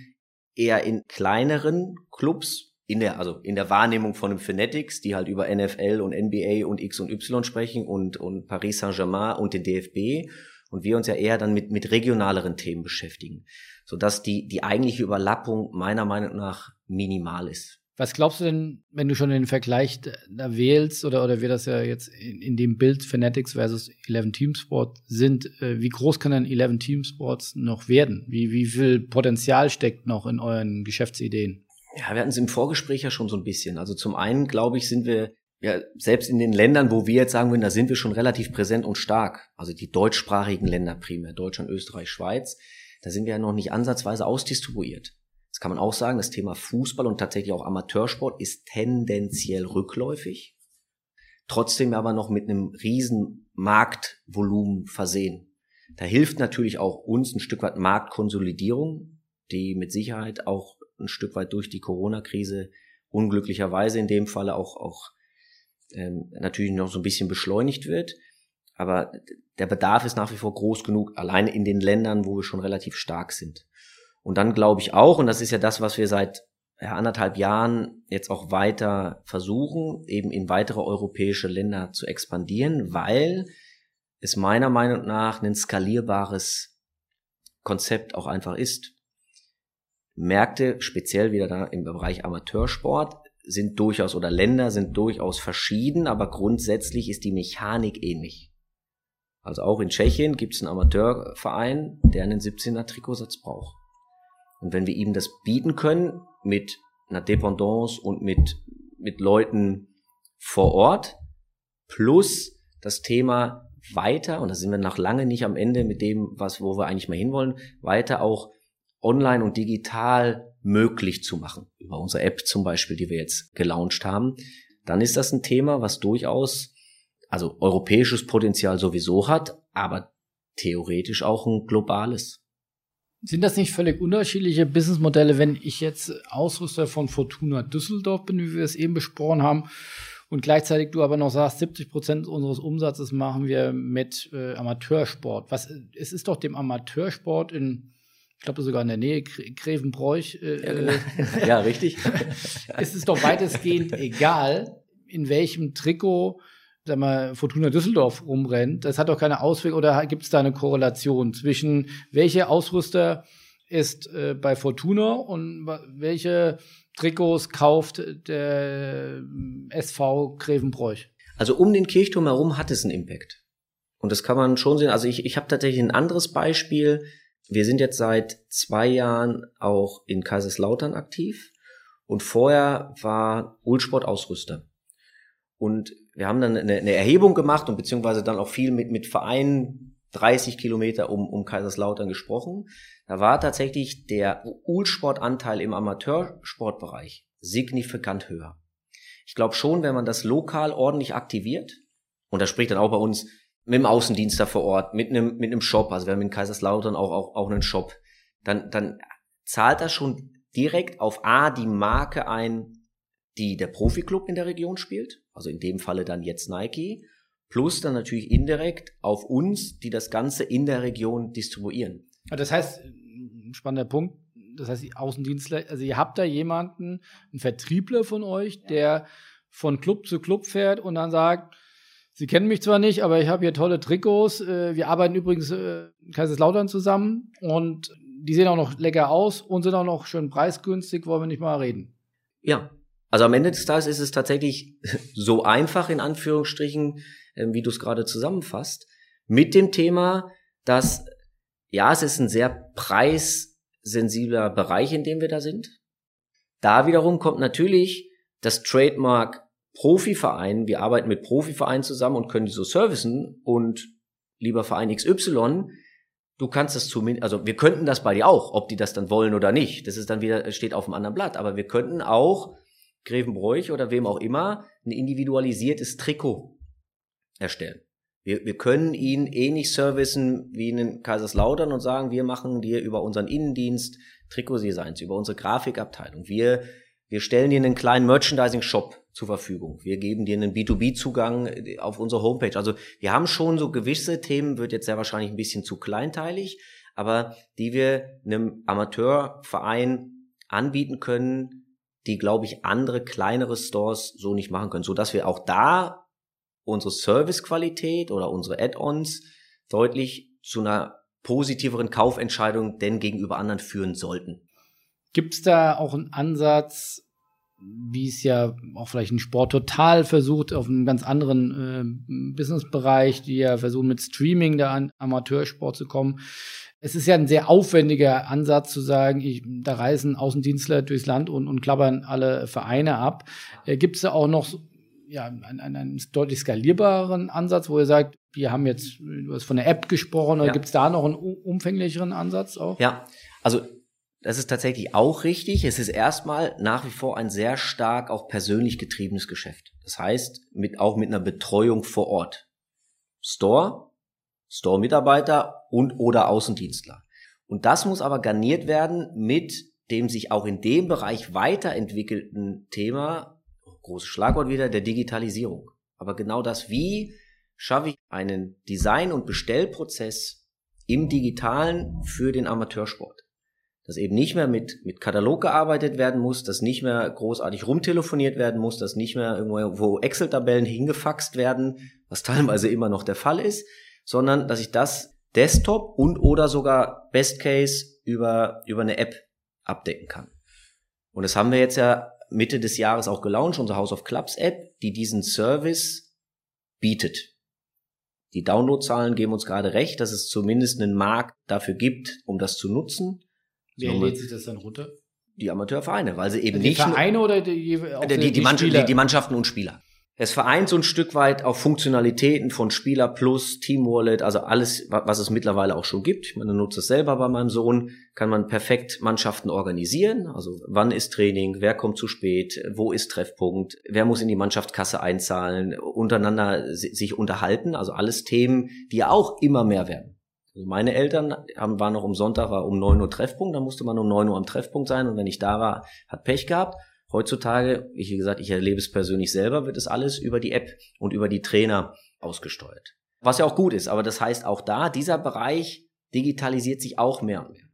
A: eher in kleineren Clubs, in der, also in der Wahrnehmung von dem Fanatics, die halt über NFL und NBA und X und Y sprechen und, und Paris Saint-Germain und den DFB und wir uns ja eher dann mit, mit regionaleren Themen beschäftigen, sodass die, die eigentliche Überlappung meiner Meinung nach minimal ist.
C: Was glaubst du denn, wenn du schon den Vergleich da wählst, oder, oder wir das ja jetzt in, in dem Bild Fanatics versus 11 Team Sport sind, äh, wie groß kann denn 11 Team Sports noch werden? Wie, wie viel Potenzial steckt noch in euren Geschäftsideen?
A: Ja, wir hatten es im Vorgespräch ja schon so ein bisschen. Also zum einen, glaube ich, sind wir ja selbst in den Ländern, wo wir jetzt sagen würden, da sind wir schon relativ präsent und stark. Also die deutschsprachigen Länder primär, Deutschland, Österreich, Schweiz, da sind wir ja noch nicht ansatzweise ausdistribuiert. Das kann man auch sagen, das Thema Fußball und tatsächlich auch Amateursport ist tendenziell rückläufig, trotzdem aber noch mit einem riesen Marktvolumen versehen. Da hilft natürlich auch uns ein Stück weit Marktkonsolidierung, die mit Sicherheit auch ein Stück weit durch die Corona-Krise unglücklicherweise in dem Falle auch, auch ähm, natürlich noch so ein bisschen beschleunigt wird. Aber der Bedarf ist nach wie vor groß genug, alleine in den Ländern, wo wir schon relativ stark sind. Und dann glaube ich auch, und das ist ja das, was wir seit ja, anderthalb Jahren jetzt auch weiter versuchen, eben in weitere europäische Länder zu expandieren, weil es meiner Meinung nach ein skalierbares Konzept auch einfach ist. Märkte, speziell wieder da im Bereich Amateursport, sind durchaus oder Länder sind durchaus verschieden, aber grundsätzlich ist die Mechanik ähnlich. Also auch in Tschechien gibt es einen Amateurverein, der einen 17er Trikotsatz braucht. Und wenn wir ihm das bieten können mit einer Dependance und mit, mit Leuten vor Ort, plus das Thema weiter, und da sind wir noch lange nicht am Ende mit dem, was, wo wir eigentlich mal hinwollen, weiter auch online und digital möglich zu machen. Über unsere App zum Beispiel, die wir jetzt gelauncht haben. Dann ist das ein Thema, was durchaus, also europäisches Potenzial sowieso hat, aber theoretisch auch ein globales.
C: Sind das nicht völlig unterschiedliche Businessmodelle, wenn ich jetzt Ausrüster von Fortuna Düsseldorf bin, wie wir es eben besprochen haben, und gleichzeitig du aber noch sagst, 70 Prozent unseres Umsatzes machen wir mit äh, Amateursport. Was, es ist doch dem Amateursport in, ich glaube sogar in der Nähe, Grevenbräuch. Äh,
A: ja, genau. ja, richtig.
C: es ist doch weitestgehend egal, in welchem Trikot sag mal, Fortuna Düsseldorf rumrennt, das hat doch keine Auswirkung oder gibt es da eine Korrelation zwischen welche Ausrüster ist äh, bei Fortuna und welche Trikots kauft der SV Grevenbräuch?
A: Also um den Kirchturm herum hat es einen Impact. Und das kann man schon sehen. Also ich, ich habe tatsächlich ein anderes Beispiel. Wir sind jetzt seit zwei Jahren auch in Kaiserslautern aktiv und vorher war Ulsport Ausrüster. Und wir haben dann eine, eine Erhebung gemacht und beziehungsweise dann auch viel mit, mit Vereinen 30 Kilometer um, um Kaiserslautern gesprochen. Da war tatsächlich der Ulsportanteil im Amateursportbereich signifikant höher. Ich glaube schon, wenn man das lokal ordentlich aktiviert, und da spricht dann auch bei uns mit dem Außendienst da vor Ort, mit einem, mit einem Shop, also wir haben in Kaiserslautern auch, auch, auch einen Shop, dann, dann zahlt das schon direkt auf A die Marke ein, die der Profiklub in der Region spielt, also in dem Falle dann jetzt Nike, plus dann natürlich indirekt auf uns, die das Ganze in der Region distribuieren.
C: Das heißt, ein spannender Punkt, das heißt, die Außendienstler, also ihr habt da jemanden, einen Vertriebler von euch, der von Club zu Club fährt und dann sagt, Sie kennen mich zwar nicht, aber ich habe hier tolle Trikots. Äh, wir arbeiten übrigens äh, in Kaiserslautern zusammen und die sehen auch noch lecker aus und sind auch noch schön preisgünstig, wollen wir nicht mal reden.
A: Ja, also am Ende des Tages ist es tatsächlich so einfach in Anführungsstrichen, ähm, wie du es gerade zusammenfasst, mit dem Thema, dass ja, es ist ein sehr preissensibler Bereich, in dem wir da sind. Da wiederum kommt natürlich das Trademark Profiverein, wir arbeiten mit Profivereinen zusammen und können die so servicen und lieber Verein XY, du kannst das zumindest, also wir könnten das bei dir auch, ob die das dann wollen oder nicht. Das ist dann wieder, steht auf dem anderen Blatt. Aber wir könnten auch Grevenbräuch oder wem auch immer ein individualisiertes Trikot erstellen. Wir, wir können ihn ähnlich servicen wie in Kaiserslautern und sagen, wir machen dir über unseren Innendienst Trikotdesigns, über unsere Grafikabteilung. Wir, wir stellen dir einen kleinen Merchandising-Shop zur Verfügung. Wir geben dir einen B2B-Zugang auf unsere Homepage. Also wir haben schon so gewisse Themen, wird jetzt sehr wahrscheinlich ein bisschen zu kleinteilig, aber die wir einem Amateurverein anbieten können, die, glaube ich, andere kleinere Stores so nicht machen können, so dass wir auch da unsere Servicequalität oder unsere Add-ons deutlich zu einer positiveren Kaufentscheidung denn gegenüber anderen führen sollten.
C: Gibt es da auch einen Ansatz, wie es ja auch vielleicht ein Sport total versucht, auf einem ganz anderen äh, Businessbereich, die ja versuchen mit Streaming da an Amateursport zu kommen. Es ist ja ein sehr aufwendiger Ansatz zu sagen, ich, da reisen Außendienstler durchs Land und, und klappern alle Vereine ab. Äh, Gibt es da auch noch ja, einen, einen deutlich skalierbaren Ansatz, wo ihr sagt, wir haben jetzt, du hast von der App gesprochen, oder ja. gibt es da noch einen umfänglicheren Ansatz auch?
A: Ja, also das ist tatsächlich auch richtig. Es ist erstmal nach wie vor ein sehr stark auch persönlich getriebenes Geschäft. Das heißt, mit, auch mit einer Betreuung vor Ort. Store, Store-Mitarbeiter und oder Außendienstler. Und das muss aber garniert werden mit dem sich auch in dem Bereich weiterentwickelten Thema großes Schlagwort wieder, der Digitalisierung. Aber genau das, wie schaffe ich einen Design- und Bestellprozess im Digitalen für den Amateursport? Dass eben nicht mehr mit, mit Katalog gearbeitet werden muss, dass nicht mehr großartig rumtelefoniert werden muss, dass nicht mehr irgendwo Excel-Tabellen hingefaxt werden, was teilweise immer noch der Fall ist, sondern dass ich das Desktop und oder sogar Best Case über, über eine App abdecken kann. Und das haben wir jetzt ja Mitte des Jahres auch gelauncht, unsere House of Clubs App, die diesen Service bietet. Die Downloadzahlen geben uns gerade recht, dass es zumindest einen Markt dafür gibt, um das zu nutzen.
C: Wer lädt sich das dann runter?
A: Die Amateurvereine, weil sie eben
C: die
A: nicht.
C: Vereine oder die,
A: die, die, die, die, die Mannschaften und Spieler. Es vereint so ein Stück weit auch Funktionalitäten von Spieler Plus, Team Wallet, also alles, was es mittlerweile auch schon gibt. Ich meine, nutze es selber bei meinem Sohn, kann man perfekt Mannschaften organisieren. Also wann ist Training, wer kommt zu spät, wo ist Treffpunkt, wer muss in die Mannschaftskasse einzahlen, untereinander sich unterhalten. Also alles Themen, die ja auch immer mehr werden. Also meine Eltern haben, waren noch um Sonntag, war um neun Uhr Treffpunkt, da musste man um neun Uhr am Treffpunkt sein und wenn ich da war, hat Pech gehabt. Heutzutage, wie gesagt, ich erlebe es persönlich selber, wird es alles über die App und über die Trainer ausgesteuert. Was ja auch gut ist, aber das heißt auch da, dieser Bereich digitalisiert sich auch mehr und mehr.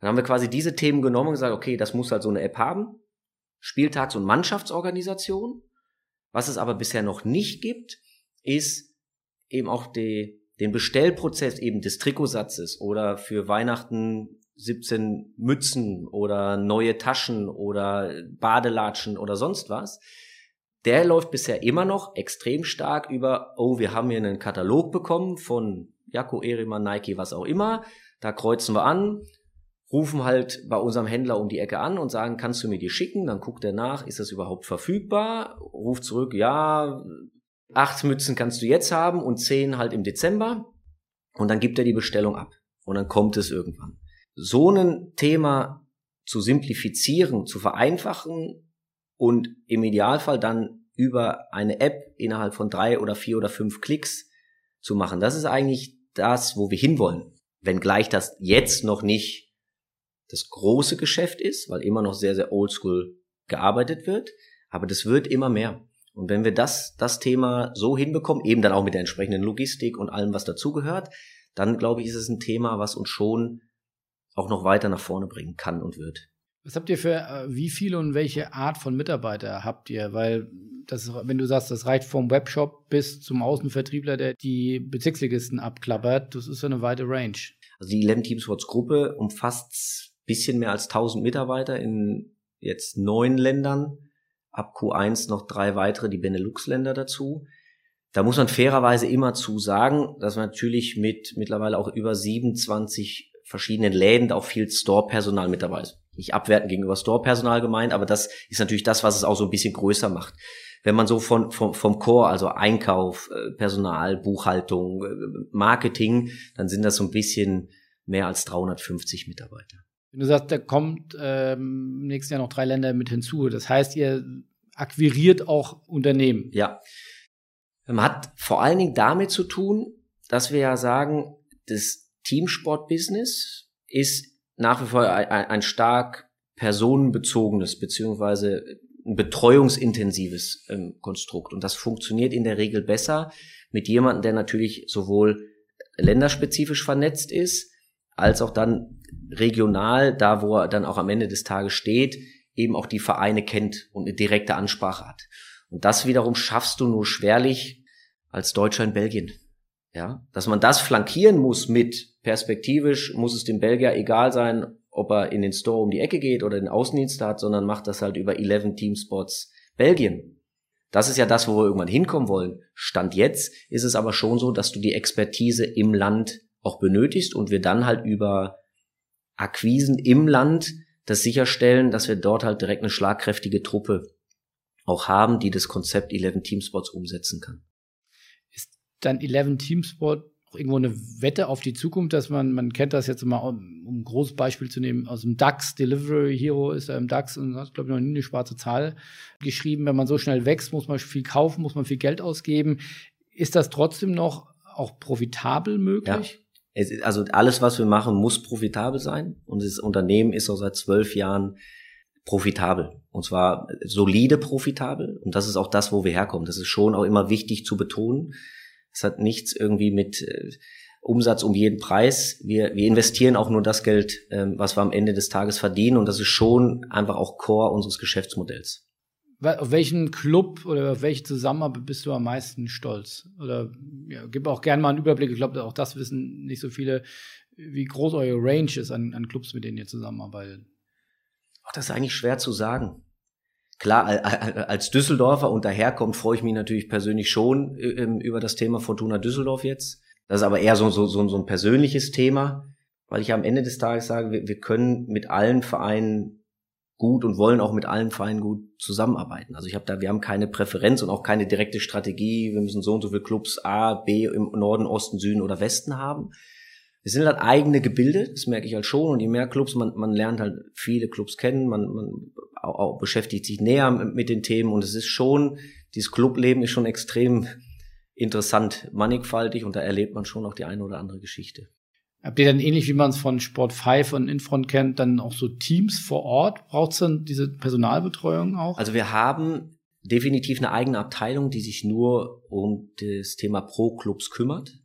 A: Dann haben wir quasi diese Themen genommen und gesagt, okay, das muss halt so eine App haben. Spieltags- und Mannschaftsorganisation. Was es aber bisher noch nicht gibt, ist eben auch die, den Bestellprozess eben des Trikotsatzes oder für Weihnachten 17 Mützen oder neue Taschen oder Badelatschen oder sonst was, der läuft bisher immer noch extrem stark über, oh, wir haben hier einen Katalog bekommen von Jakko, Erimann, Nike, was auch immer. Da kreuzen wir an, rufen halt bei unserem Händler um die Ecke an und sagen, kannst du mir die schicken? Dann guckt er nach, ist das überhaupt verfügbar? Ruft zurück, ja, acht Mützen kannst du jetzt haben und zehn halt im Dezember. Und dann gibt er die Bestellung ab. Und dann kommt es irgendwann so ein Thema zu simplifizieren, zu vereinfachen und im Idealfall dann über eine App innerhalb von drei oder vier oder fünf Klicks zu machen. Das ist eigentlich das, wo wir hinwollen. Wenngleich das jetzt noch nicht das große Geschäft ist, weil immer noch sehr, sehr oldschool gearbeitet wird. Aber das wird immer mehr. Und wenn wir das, das Thema so hinbekommen, eben dann auch mit der entsprechenden Logistik und allem, was dazugehört, dann glaube ich, ist es ein Thema, was uns schon auch noch weiter nach vorne bringen kann und wird.
C: Was habt ihr für, äh, wie viele und welche Art von Mitarbeiter habt ihr? Weil das, wenn du sagst, das reicht vom Webshop bis zum Außenvertriebler, der die Bezirksligisten abklappert, das ist ja eine weite Range.
A: Also die Eleven Team Sports Gruppe umfasst bisschen mehr als 1000 Mitarbeiter in jetzt neun Ländern. Ab Q1 noch drei weitere, die Benelux-Länder dazu. Da muss man fairerweise immer zu sagen, dass man natürlich mit mittlerweile auch über 27 verschiedenen Läden auch viel Store-Personal mit dabei ist. Nicht abwerten gegenüber Store-Personal gemeint, aber das ist natürlich das, was es auch so ein bisschen größer macht. Wenn man so von, vom, vom Core, also Einkauf, äh, Personal, Buchhaltung, äh, Marketing, dann sind das so ein bisschen mehr als 350 Mitarbeiter.
C: Wenn du sagst, da kommt ähm, im nächsten Jahr noch drei Länder mit hinzu, das heißt, ihr akquiriert auch Unternehmen.
A: Ja. Man hat vor allen Dingen damit zu tun, dass wir ja sagen, das Teamsport-Business ist nach wie vor ein, ein stark personenbezogenes beziehungsweise ein betreuungsintensives ähm, Konstrukt. Und das funktioniert in der Regel besser mit jemandem, der natürlich sowohl länderspezifisch vernetzt ist, als auch dann regional, da wo er dann auch am Ende des Tages steht, eben auch die Vereine kennt und eine direkte Ansprache hat. Und das wiederum schaffst du nur schwerlich als Deutscher in Belgien. Ja, dass man das flankieren muss mit perspektivisch muss es dem Belgier egal sein, ob er in den Store um die Ecke geht oder den Außendienst hat, sondern macht das halt über 11 Teamspots Belgien. Das ist ja das, wo wir irgendwann hinkommen wollen. Stand jetzt ist es aber schon so, dass du die Expertise im Land auch benötigst und wir dann halt über Akquisen im Land das sicherstellen, dass wir dort halt direkt eine schlagkräftige Truppe auch haben, die das Konzept 11 Teamspots umsetzen kann.
C: Ist dann 11 Teamspot auch irgendwo eine Wette auf die Zukunft, dass man, man kennt das jetzt mal, um, um ein großes Beispiel zu nehmen, aus dem DAX, Delivery Hero ist da im DAX und hat, glaube ich, noch nie eine schwarze Zahl geschrieben. Wenn man so schnell wächst, muss man viel kaufen, muss man viel Geld ausgeben. Ist das trotzdem noch auch profitabel möglich?
A: Ja also alles, was wir machen, muss profitabel sein. Und das Unternehmen ist auch seit zwölf Jahren profitabel. Und zwar solide profitabel. Und das ist auch das, wo wir herkommen. Das ist schon auch immer wichtig zu betonen. Es hat nichts irgendwie mit äh, Umsatz um jeden Preis. Wir, wir investieren auch nur das Geld, ähm, was wir am Ende des Tages verdienen. Und das ist schon einfach auch Core unseres Geschäftsmodells.
C: Auf welchen Club oder auf welche Zusammenarbeit bist du am meisten stolz? Oder ja, gib auch gerne mal einen Überblick. Ich glaube, auch das wissen nicht so viele, wie groß eure Range ist an, an Clubs, mit denen ihr zusammenarbeitet.
A: Ach, das ist eigentlich schwer zu sagen. Klar, als Düsseldorfer und daherkommt, freue ich mich natürlich persönlich schon ähm, über das Thema Fortuna Düsseldorf jetzt. Das ist aber eher so, so, so, so ein persönliches Thema, weil ich am Ende des Tages sage, wir, wir können mit allen Vereinen gut und wollen auch mit allen Vereinen gut zusammenarbeiten. Also ich habe da, wir haben keine Präferenz und auch keine direkte Strategie. Wir müssen so und so viele Clubs A, B im Norden, Osten, Süden oder Westen haben. Wir sind halt eigene Gebilde, das merke ich halt schon. Und je mehr Clubs, man, man lernt halt viele Clubs kennen, man, man auch, auch beschäftigt sich näher mit den Themen. Und es ist schon, dieses Clubleben ist schon extrem interessant, mannigfaltig und da erlebt man schon auch die eine oder andere Geschichte.
C: Habt ihr dann ähnlich wie man es von Sport 5 und Infront kennt, dann auch so Teams vor Ort? Braucht es dann diese Personalbetreuung auch?
A: Also wir haben definitiv eine eigene Abteilung, die sich nur um das Thema Pro-Clubs kümmert.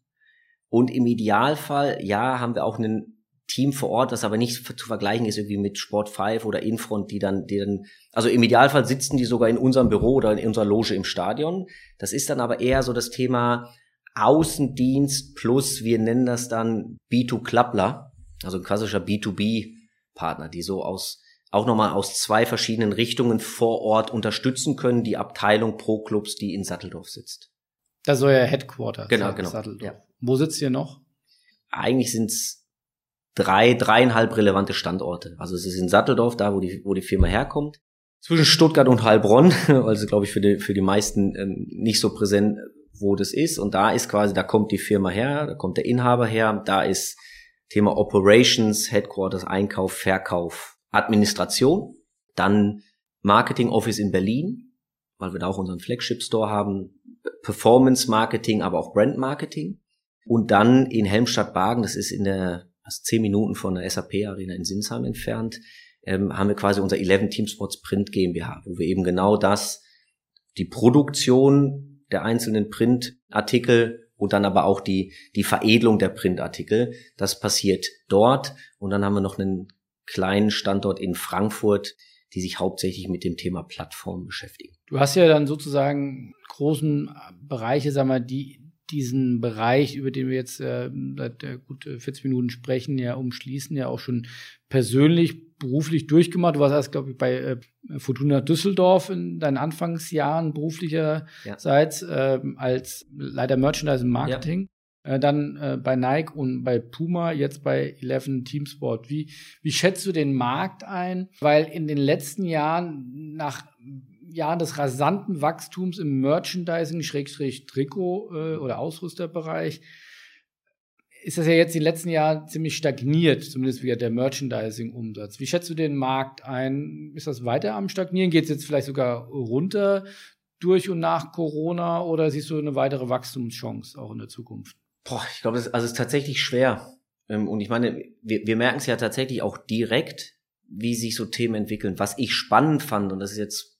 A: Und im Idealfall, ja, haben wir auch ein Team vor Ort, das aber nicht zu vergleichen ist irgendwie mit Sport 5 oder Infront, die dann, die dann, also im Idealfall sitzen die sogar in unserem Büro oder in unserer Loge im Stadion. Das ist dann aber eher so das Thema, Außendienst plus, wir nennen das dann B2-Klappler, also ein klassischer B2B-Partner, die so aus auch nochmal aus zwei verschiedenen Richtungen vor Ort unterstützen können, die Abteilung Pro Clubs, die in Satteldorf sitzt.
C: Das ist euer Headquarter.
A: Genau, genau.
C: Satteldorf. Ja. Wo sitzt ihr noch?
A: Eigentlich sind es drei, dreieinhalb relevante Standorte. Also es ist in Satteldorf, da wo die, wo die Firma herkommt. Zwischen Stuttgart und Heilbronn, also glaube ich für die, für die meisten ähm, nicht so präsent, wo das ist. Und da ist quasi, da kommt die Firma her, da kommt der Inhaber her, da ist Thema Operations, Headquarters, Einkauf, Verkauf, Administration, dann Marketing Office in Berlin, weil wir da auch unseren Flagship Store haben, Performance Marketing, aber auch Brand Marketing. Und dann in Helmstadt-Bargen, das ist in der, also zehn Minuten von der SAP Arena in Sinsheim entfernt, ähm, haben wir quasi unser 11 Teamspots Print GmbH, wo wir eben genau das, die Produktion der einzelnen Printartikel und dann aber auch die, die Veredelung der Printartikel. Das passiert dort und dann haben wir noch einen kleinen Standort in Frankfurt, die sich hauptsächlich mit dem Thema Plattform beschäftigen.
C: Du hast ja dann sozusagen großen Bereiche, sag mal, die diesen Bereich, über den wir jetzt äh, seit äh, gut 40 Minuten sprechen, ja umschließen, ja auch schon persönlich, beruflich durchgemacht. Du warst erst, glaube ich, bei äh, Fortuna Düsseldorf in deinen Anfangsjahren beruflicherseits ja. äh, als Leiter Merchandising Marketing. Ja. Äh, dann äh, bei Nike und bei Puma, jetzt bei Eleven Teamsport. Wie, wie schätzt du den Markt ein? Weil in den letzten Jahren nach Jahren des rasanten Wachstums im Merchandising, Schrägstrich Trikot äh, oder Ausrüsterbereich, ist das ja jetzt die letzten Jahre ziemlich stagniert, zumindest wieder der Merchandising-Umsatz. Wie schätzt du den Markt ein? Ist das weiter am Stagnieren? Geht es jetzt vielleicht sogar runter durch und nach Corona oder siehst du eine weitere Wachstumschance auch in der Zukunft?
A: Boah, ich glaube, also ist tatsächlich schwer. Ähm, und ich meine, wir, wir merken es ja tatsächlich auch direkt, wie sich so Themen entwickeln. Was ich spannend fand, und das ist jetzt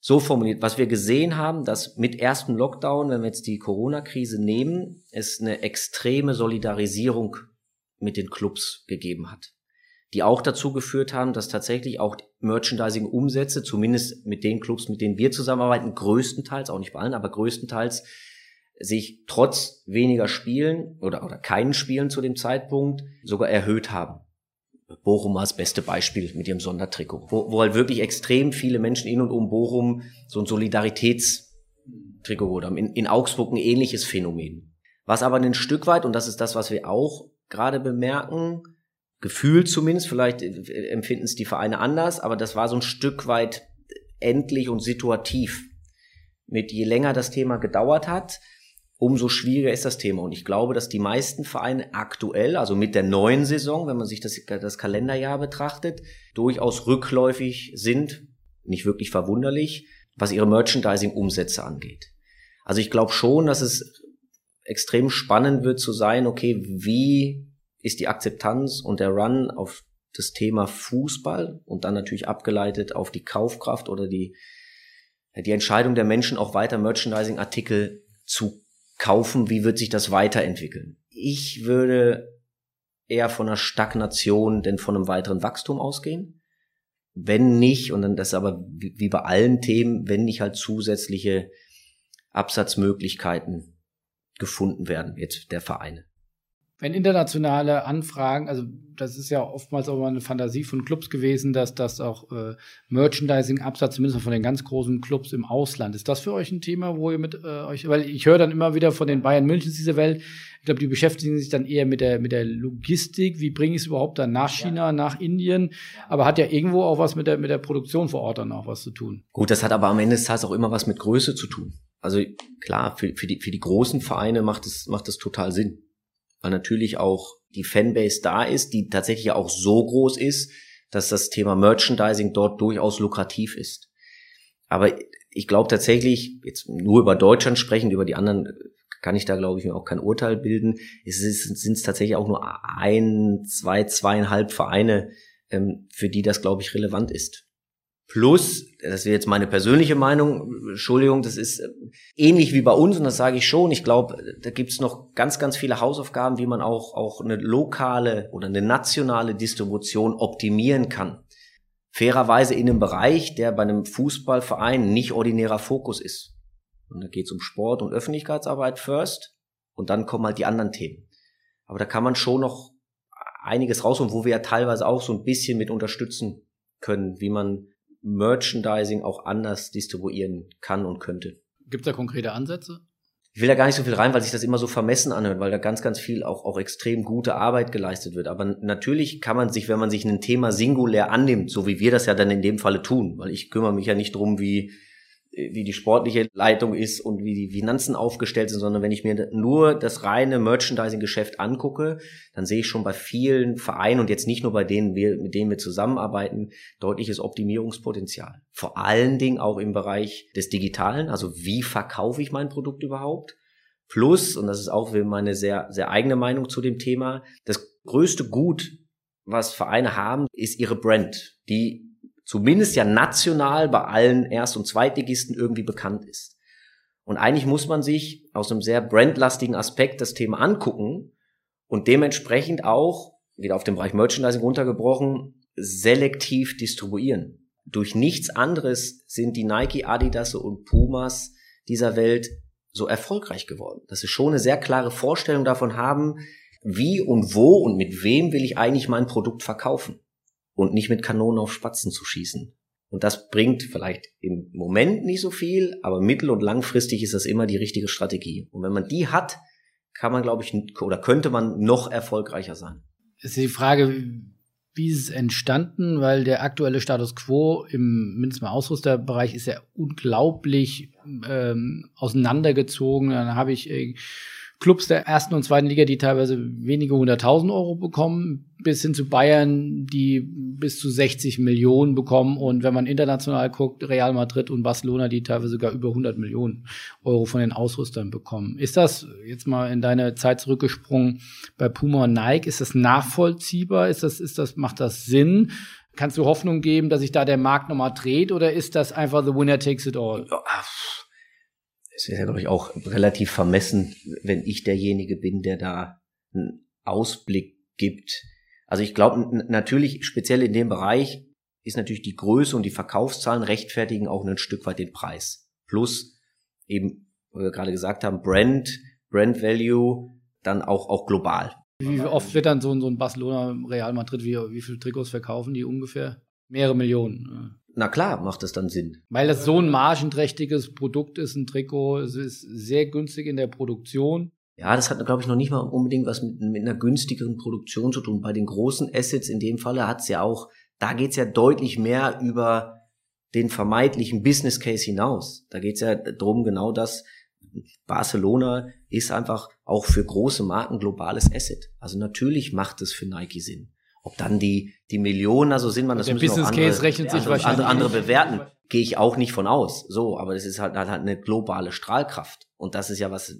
A: so formuliert, was wir gesehen haben, dass mit ersten Lockdown, wenn wir jetzt die Corona-Krise nehmen, es eine extreme Solidarisierung mit den Clubs gegeben hat, die auch dazu geführt haben, dass tatsächlich auch Merchandising-Umsätze, zumindest mit den Clubs, mit denen wir zusammenarbeiten, größtenteils, auch nicht bei allen, aber größtenteils sich trotz weniger Spielen oder, oder keinen Spielen zu dem Zeitpunkt sogar erhöht haben. Bochum war das beste Beispiel mit ihrem Sondertrikot, wo, wo halt wirklich extrem viele Menschen in und um Bochum so ein Solidaritätstrikot wurde. In, in Augsburg ein ähnliches Phänomen. Was aber ein Stück weit, und das ist das, was wir auch gerade bemerken, gefühlt zumindest, vielleicht empfinden es die Vereine anders, aber das war so ein Stück weit endlich und situativ. Mit je länger das Thema gedauert hat, umso schwieriger ist das Thema. Und ich glaube, dass die meisten Vereine aktuell, also mit der neuen Saison, wenn man sich das, das Kalenderjahr betrachtet, durchaus rückläufig sind, nicht wirklich verwunderlich, was ihre Merchandising-Umsätze angeht. Also ich glaube schon, dass es extrem spannend wird zu sein, okay, wie ist die Akzeptanz und der Run auf das Thema Fußball und dann natürlich abgeleitet auf die Kaufkraft oder die, die Entscheidung der Menschen auch weiter Merchandising-Artikel zu kaufen, wie wird sich das weiterentwickeln. Ich würde eher von einer Stagnation denn von einem weiteren Wachstum ausgehen. Wenn nicht, und dann das aber wie bei allen Themen, wenn nicht halt zusätzliche Absatzmöglichkeiten gefunden werden, jetzt der Vereine
C: wenn internationale Anfragen, also das ist ja oftmals auch mal eine Fantasie von Clubs gewesen, dass das auch äh, Merchandising-Absatz, zumindest von den ganz großen Clubs im Ausland, ist das für euch ein Thema, wo ihr mit äh, euch, weil ich höre dann immer wieder von den Bayern Münchens dieser Welt, ich glaube, die beschäftigen sich dann eher mit der mit der Logistik, wie bringe ich es überhaupt dann nach China, ja. nach Indien, aber hat ja irgendwo auch was mit der mit der Produktion vor Ort dann auch was zu tun.
A: Gut, das hat aber am Ende des Tages auch immer was mit Größe zu tun. Also klar, für, für die für die großen Vereine macht es macht es total Sinn weil natürlich auch die Fanbase da ist, die tatsächlich auch so groß ist, dass das Thema Merchandising dort durchaus lukrativ ist. Aber ich glaube tatsächlich, jetzt nur über Deutschland sprechen, über die anderen kann ich da, glaube ich, mir auch kein Urteil bilden. Es sind es tatsächlich auch nur ein, zwei, zweieinhalb Vereine, ähm, für die das, glaube ich, relevant ist. Plus, das wäre jetzt meine persönliche Meinung, Entschuldigung, das ist äh, ähnlich wie bei uns und das sage ich schon. Ich glaube, da gibt's noch ganz, ganz viele Hausaufgaben, wie man auch, auch eine lokale oder eine nationale Distribution optimieren kann. Fairerweise in einem Bereich, der bei einem Fußballverein nicht ordinärer Fokus ist. Und da geht's um Sport und Öffentlichkeitsarbeit first und dann kommen halt die anderen Themen. Aber da kann man schon noch einiges raus und wo wir ja teilweise auch so ein bisschen mit unterstützen können, wie man Merchandising auch anders distribuieren kann und könnte.
C: Gibt es da konkrete Ansätze?
A: Ich will da gar nicht so viel rein, weil sich das immer so vermessen anhört, weil da ganz, ganz viel auch, auch extrem gute Arbeit geleistet wird. Aber natürlich kann man sich, wenn man sich ein Thema singulär annimmt, so wie wir das ja dann in dem Falle tun, weil ich kümmere mich ja nicht drum, wie wie die sportliche Leitung ist und wie die Finanzen aufgestellt sind, sondern wenn ich mir nur das reine Merchandising-Geschäft angucke, dann sehe ich schon bei vielen Vereinen und jetzt nicht nur bei denen, mit denen wir zusammenarbeiten, deutliches Optimierungspotenzial. Vor allen Dingen auch im Bereich des Digitalen, also wie verkaufe ich mein Produkt überhaupt? Plus, und das ist auch meine sehr, sehr eigene Meinung zu dem Thema, das größte Gut, was Vereine haben, ist ihre Brand, die zumindest ja national bei allen Erst- und Zweitligisten irgendwie bekannt ist. Und eigentlich muss man sich aus einem sehr brandlastigen Aspekt das Thema angucken und dementsprechend auch, wieder auf den Bereich Merchandising runtergebrochen, selektiv distribuieren. Durch nichts anderes sind die Nike, Adidas und Pumas dieser Welt so erfolgreich geworden. Dass sie schon eine sehr klare Vorstellung davon haben, wie und wo und mit wem will ich eigentlich mein Produkt verkaufen und nicht mit Kanonen auf Spatzen zu schießen. Und das bringt vielleicht im Moment nicht so viel, aber mittel- und langfristig ist das immer die richtige Strategie. Und wenn man die hat, kann man, glaube ich, oder könnte man noch erfolgreicher sein.
C: Ist die Frage, wie ist es entstanden? Weil der aktuelle Status quo im mindestens mal Ausrüsterbereich ist ja unglaublich ähm, auseinandergezogen. Dann habe ich äh, Clubs der ersten und zweiten Liga, die teilweise wenige hunderttausend Euro bekommen, bis hin zu Bayern, die bis zu 60 Millionen bekommen. Und wenn man international guckt, Real Madrid und Barcelona, die teilweise sogar über 100 Millionen Euro von den Ausrüstern bekommen. Ist das jetzt mal in deine Zeit zurückgesprungen bei Puma und Nike? Ist das nachvollziehbar? Ist das, ist das, macht das Sinn? Kannst du Hoffnung geben, dass sich da der Markt nochmal dreht oder ist das einfach the winner takes it all?
A: Es ist ja, glaube ich, auch relativ vermessen, wenn ich derjenige bin, der da einen Ausblick gibt. Also ich glaube natürlich, speziell in dem Bereich, ist natürlich die Größe und die Verkaufszahlen rechtfertigen auch ein Stück weit den Preis. Plus eben, wie wir gerade gesagt haben, Brand, Brand Value, dann auch, auch global.
C: Wie oft wird dann so, ein, so ein Barcelona, Real Madrid, wie, wie viele Trikots verkaufen die ungefähr? Mehrere Millionen
A: na klar, macht das dann Sinn.
C: Weil das so ein margenträchtiges Produkt ist, ein Trikot. Es ist sehr günstig in der Produktion.
A: Ja, das hat, glaube ich, noch nicht mal unbedingt was mit, mit einer günstigeren Produktion zu tun. Bei den großen Assets in dem Falle hat's ja auch, da geht's ja deutlich mehr über den vermeintlichen Business Case hinaus. Da geht's ja drum, genau das. Barcelona ist einfach auch für große Marken globales Asset. Also natürlich macht es für Nike Sinn. Ob dann die, die Millionen also sind, man das
C: der müssen Business andere, Case rechnet sich
A: andere, andere, andere bewerten. Gehe ich auch nicht von aus. So, aber das ist halt, halt eine globale Strahlkraft. Und das ist ja was,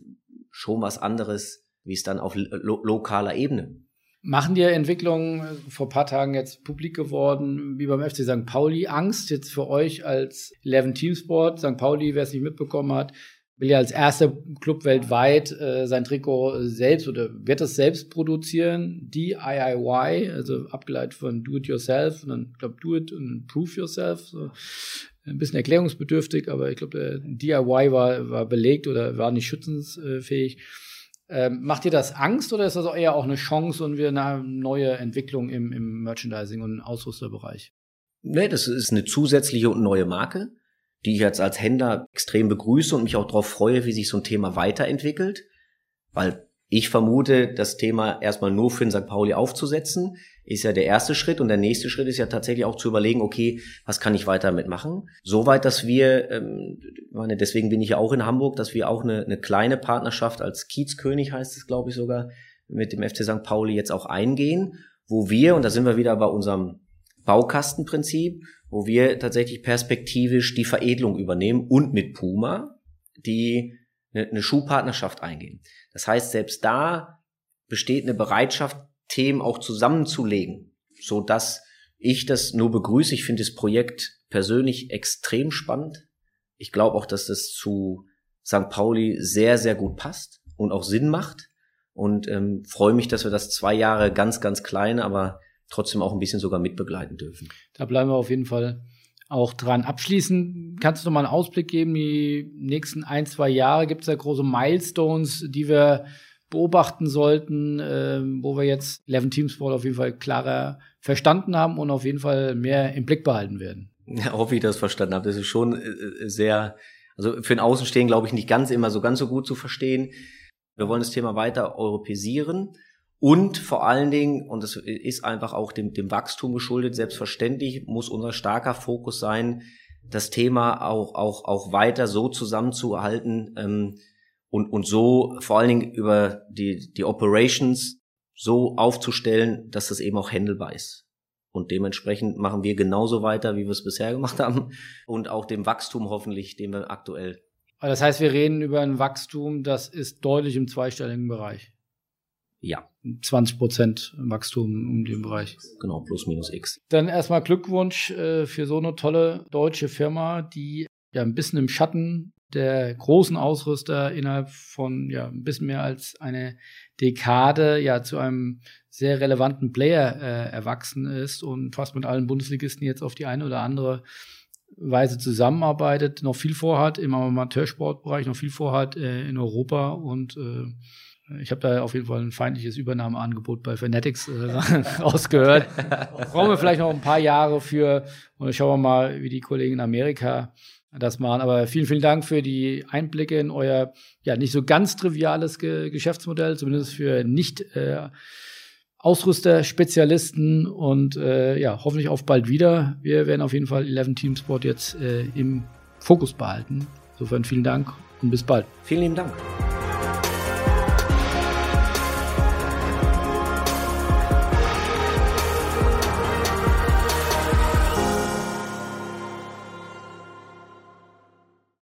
A: schon was anderes, wie es dann auf lo lokaler Ebene.
C: Machen die Entwicklungen äh, vor paar Tagen jetzt publik geworden, wie beim FC St. Pauli, Angst jetzt für euch als 11 Teamsport? St. Pauli, wer es nicht mitbekommen hat, will ja als erster Club weltweit äh, sein Trikot selbst oder wird es selbst produzieren, DIY, also abgeleitet von Do It Yourself und dann glaube Do It und Prove Yourself. So. Ein bisschen erklärungsbedürftig, aber ich glaube, DIY war, war belegt oder war nicht schützensfähig. Ähm, macht dir das Angst oder ist das eher auch eine Chance und wir eine neue Entwicklung im, im Merchandising und Ausrüsterbereich?
A: Nee, das ist eine zusätzliche und neue Marke die ich jetzt als Händler extrem begrüße und mich auch darauf freue, wie sich so ein Thema weiterentwickelt, weil ich vermute, das Thema erstmal nur für den St. Pauli aufzusetzen, ist ja der erste Schritt und der nächste Schritt ist ja tatsächlich auch zu überlegen, okay, was kann ich weiter mitmachen? Soweit, dass wir, ähm, meine, deswegen bin ich ja auch in Hamburg, dass wir auch eine, eine kleine Partnerschaft als Kiezkönig heißt es, glaube ich sogar, mit dem FC St. Pauli jetzt auch eingehen, wo wir, und da sind wir wieder bei unserem Baukastenprinzip, wo wir tatsächlich perspektivisch die Veredelung übernehmen und mit Puma die eine Schuhpartnerschaft eingehen. Das heißt, selbst da besteht eine Bereitschaft, Themen auch zusammenzulegen, so dass ich das nur begrüße. Ich finde das Projekt persönlich extrem spannend. Ich glaube auch, dass das zu St. Pauli sehr, sehr gut passt und auch Sinn macht. Und ähm, freue mich, dass wir das zwei Jahre ganz, ganz klein, aber trotzdem auch ein bisschen sogar mitbegleiten dürfen.
C: Da bleiben wir auf jeden Fall auch dran. Abschließend kannst du noch mal einen Ausblick geben, die nächsten ein, zwei Jahre gibt es da große Milestones, die wir beobachten sollten, äh, wo wir jetzt 11 Team Sport auf jeden Fall klarer verstanden haben und auf jeden Fall mehr im Blick behalten werden.
A: Ja, hoffe ich das verstanden habe. Das ist schon äh, sehr, also für den Außenstehen glaube ich nicht ganz immer so ganz so gut zu verstehen. Wir wollen das Thema weiter europäisieren und vor allen Dingen, und das ist einfach auch dem, dem Wachstum geschuldet, selbstverständlich muss unser starker Fokus sein, das Thema auch, auch, auch weiter so zusammenzuhalten ähm, und, und so vor allen Dingen über die, die Operations so aufzustellen, dass das eben auch handelbar ist. Und dementsprechend machen wir genauso weiter, wie wir es bisher gemacht haben. Und auch dem Wachstum hoffentlich, den wir aktuell.
C: Das heißt, wir reden über ein Wachstum, das ist deutlich im zweistelligen Bereich.
A: Ja.
C: 20 Prozent Wachstum um den Bereich.
A: Genau, plus minus X.
C: Dann erstmal Glückwunsch äh, für so eine tolle deutsche Firma, die ja ein bisschen im Schatten der großen Ausrüster innerhalb von ja ein bisschen mehr als eine Dekade ja zu einem sehr relevanten Player äh, erwachsen ist und fast mit allen Bundesligisten jetzt auf die eine oder andere Weise zusammenarbeitet, noch viel vorhat im Amateursportbereich, noch viel vorhat äh, in Europa und äh, ich habe da auf jeden Fall ein feindliches Übernahmeangebot bei Fanatics äh, rausgehört. Brauchen wir vielleicht noch ein paar Jahre für und schauen wir mal, wie die Kollegen in Amerika das machen. Aber vielen, vielen Dank für die Einblicke in euer ja nicht so ganz triviales Ge Geschäftsmodell, zumindest für nicht äh, Ausrüster, Spezialisten und äh, ja, hoffentlich auf bald wieder. Wir werden auf jeden Fall 11 Team Sport jetzt äh, im Fokus behalten. Insofern vielen Dank und bis bald.
A: Vielen lieben Dank.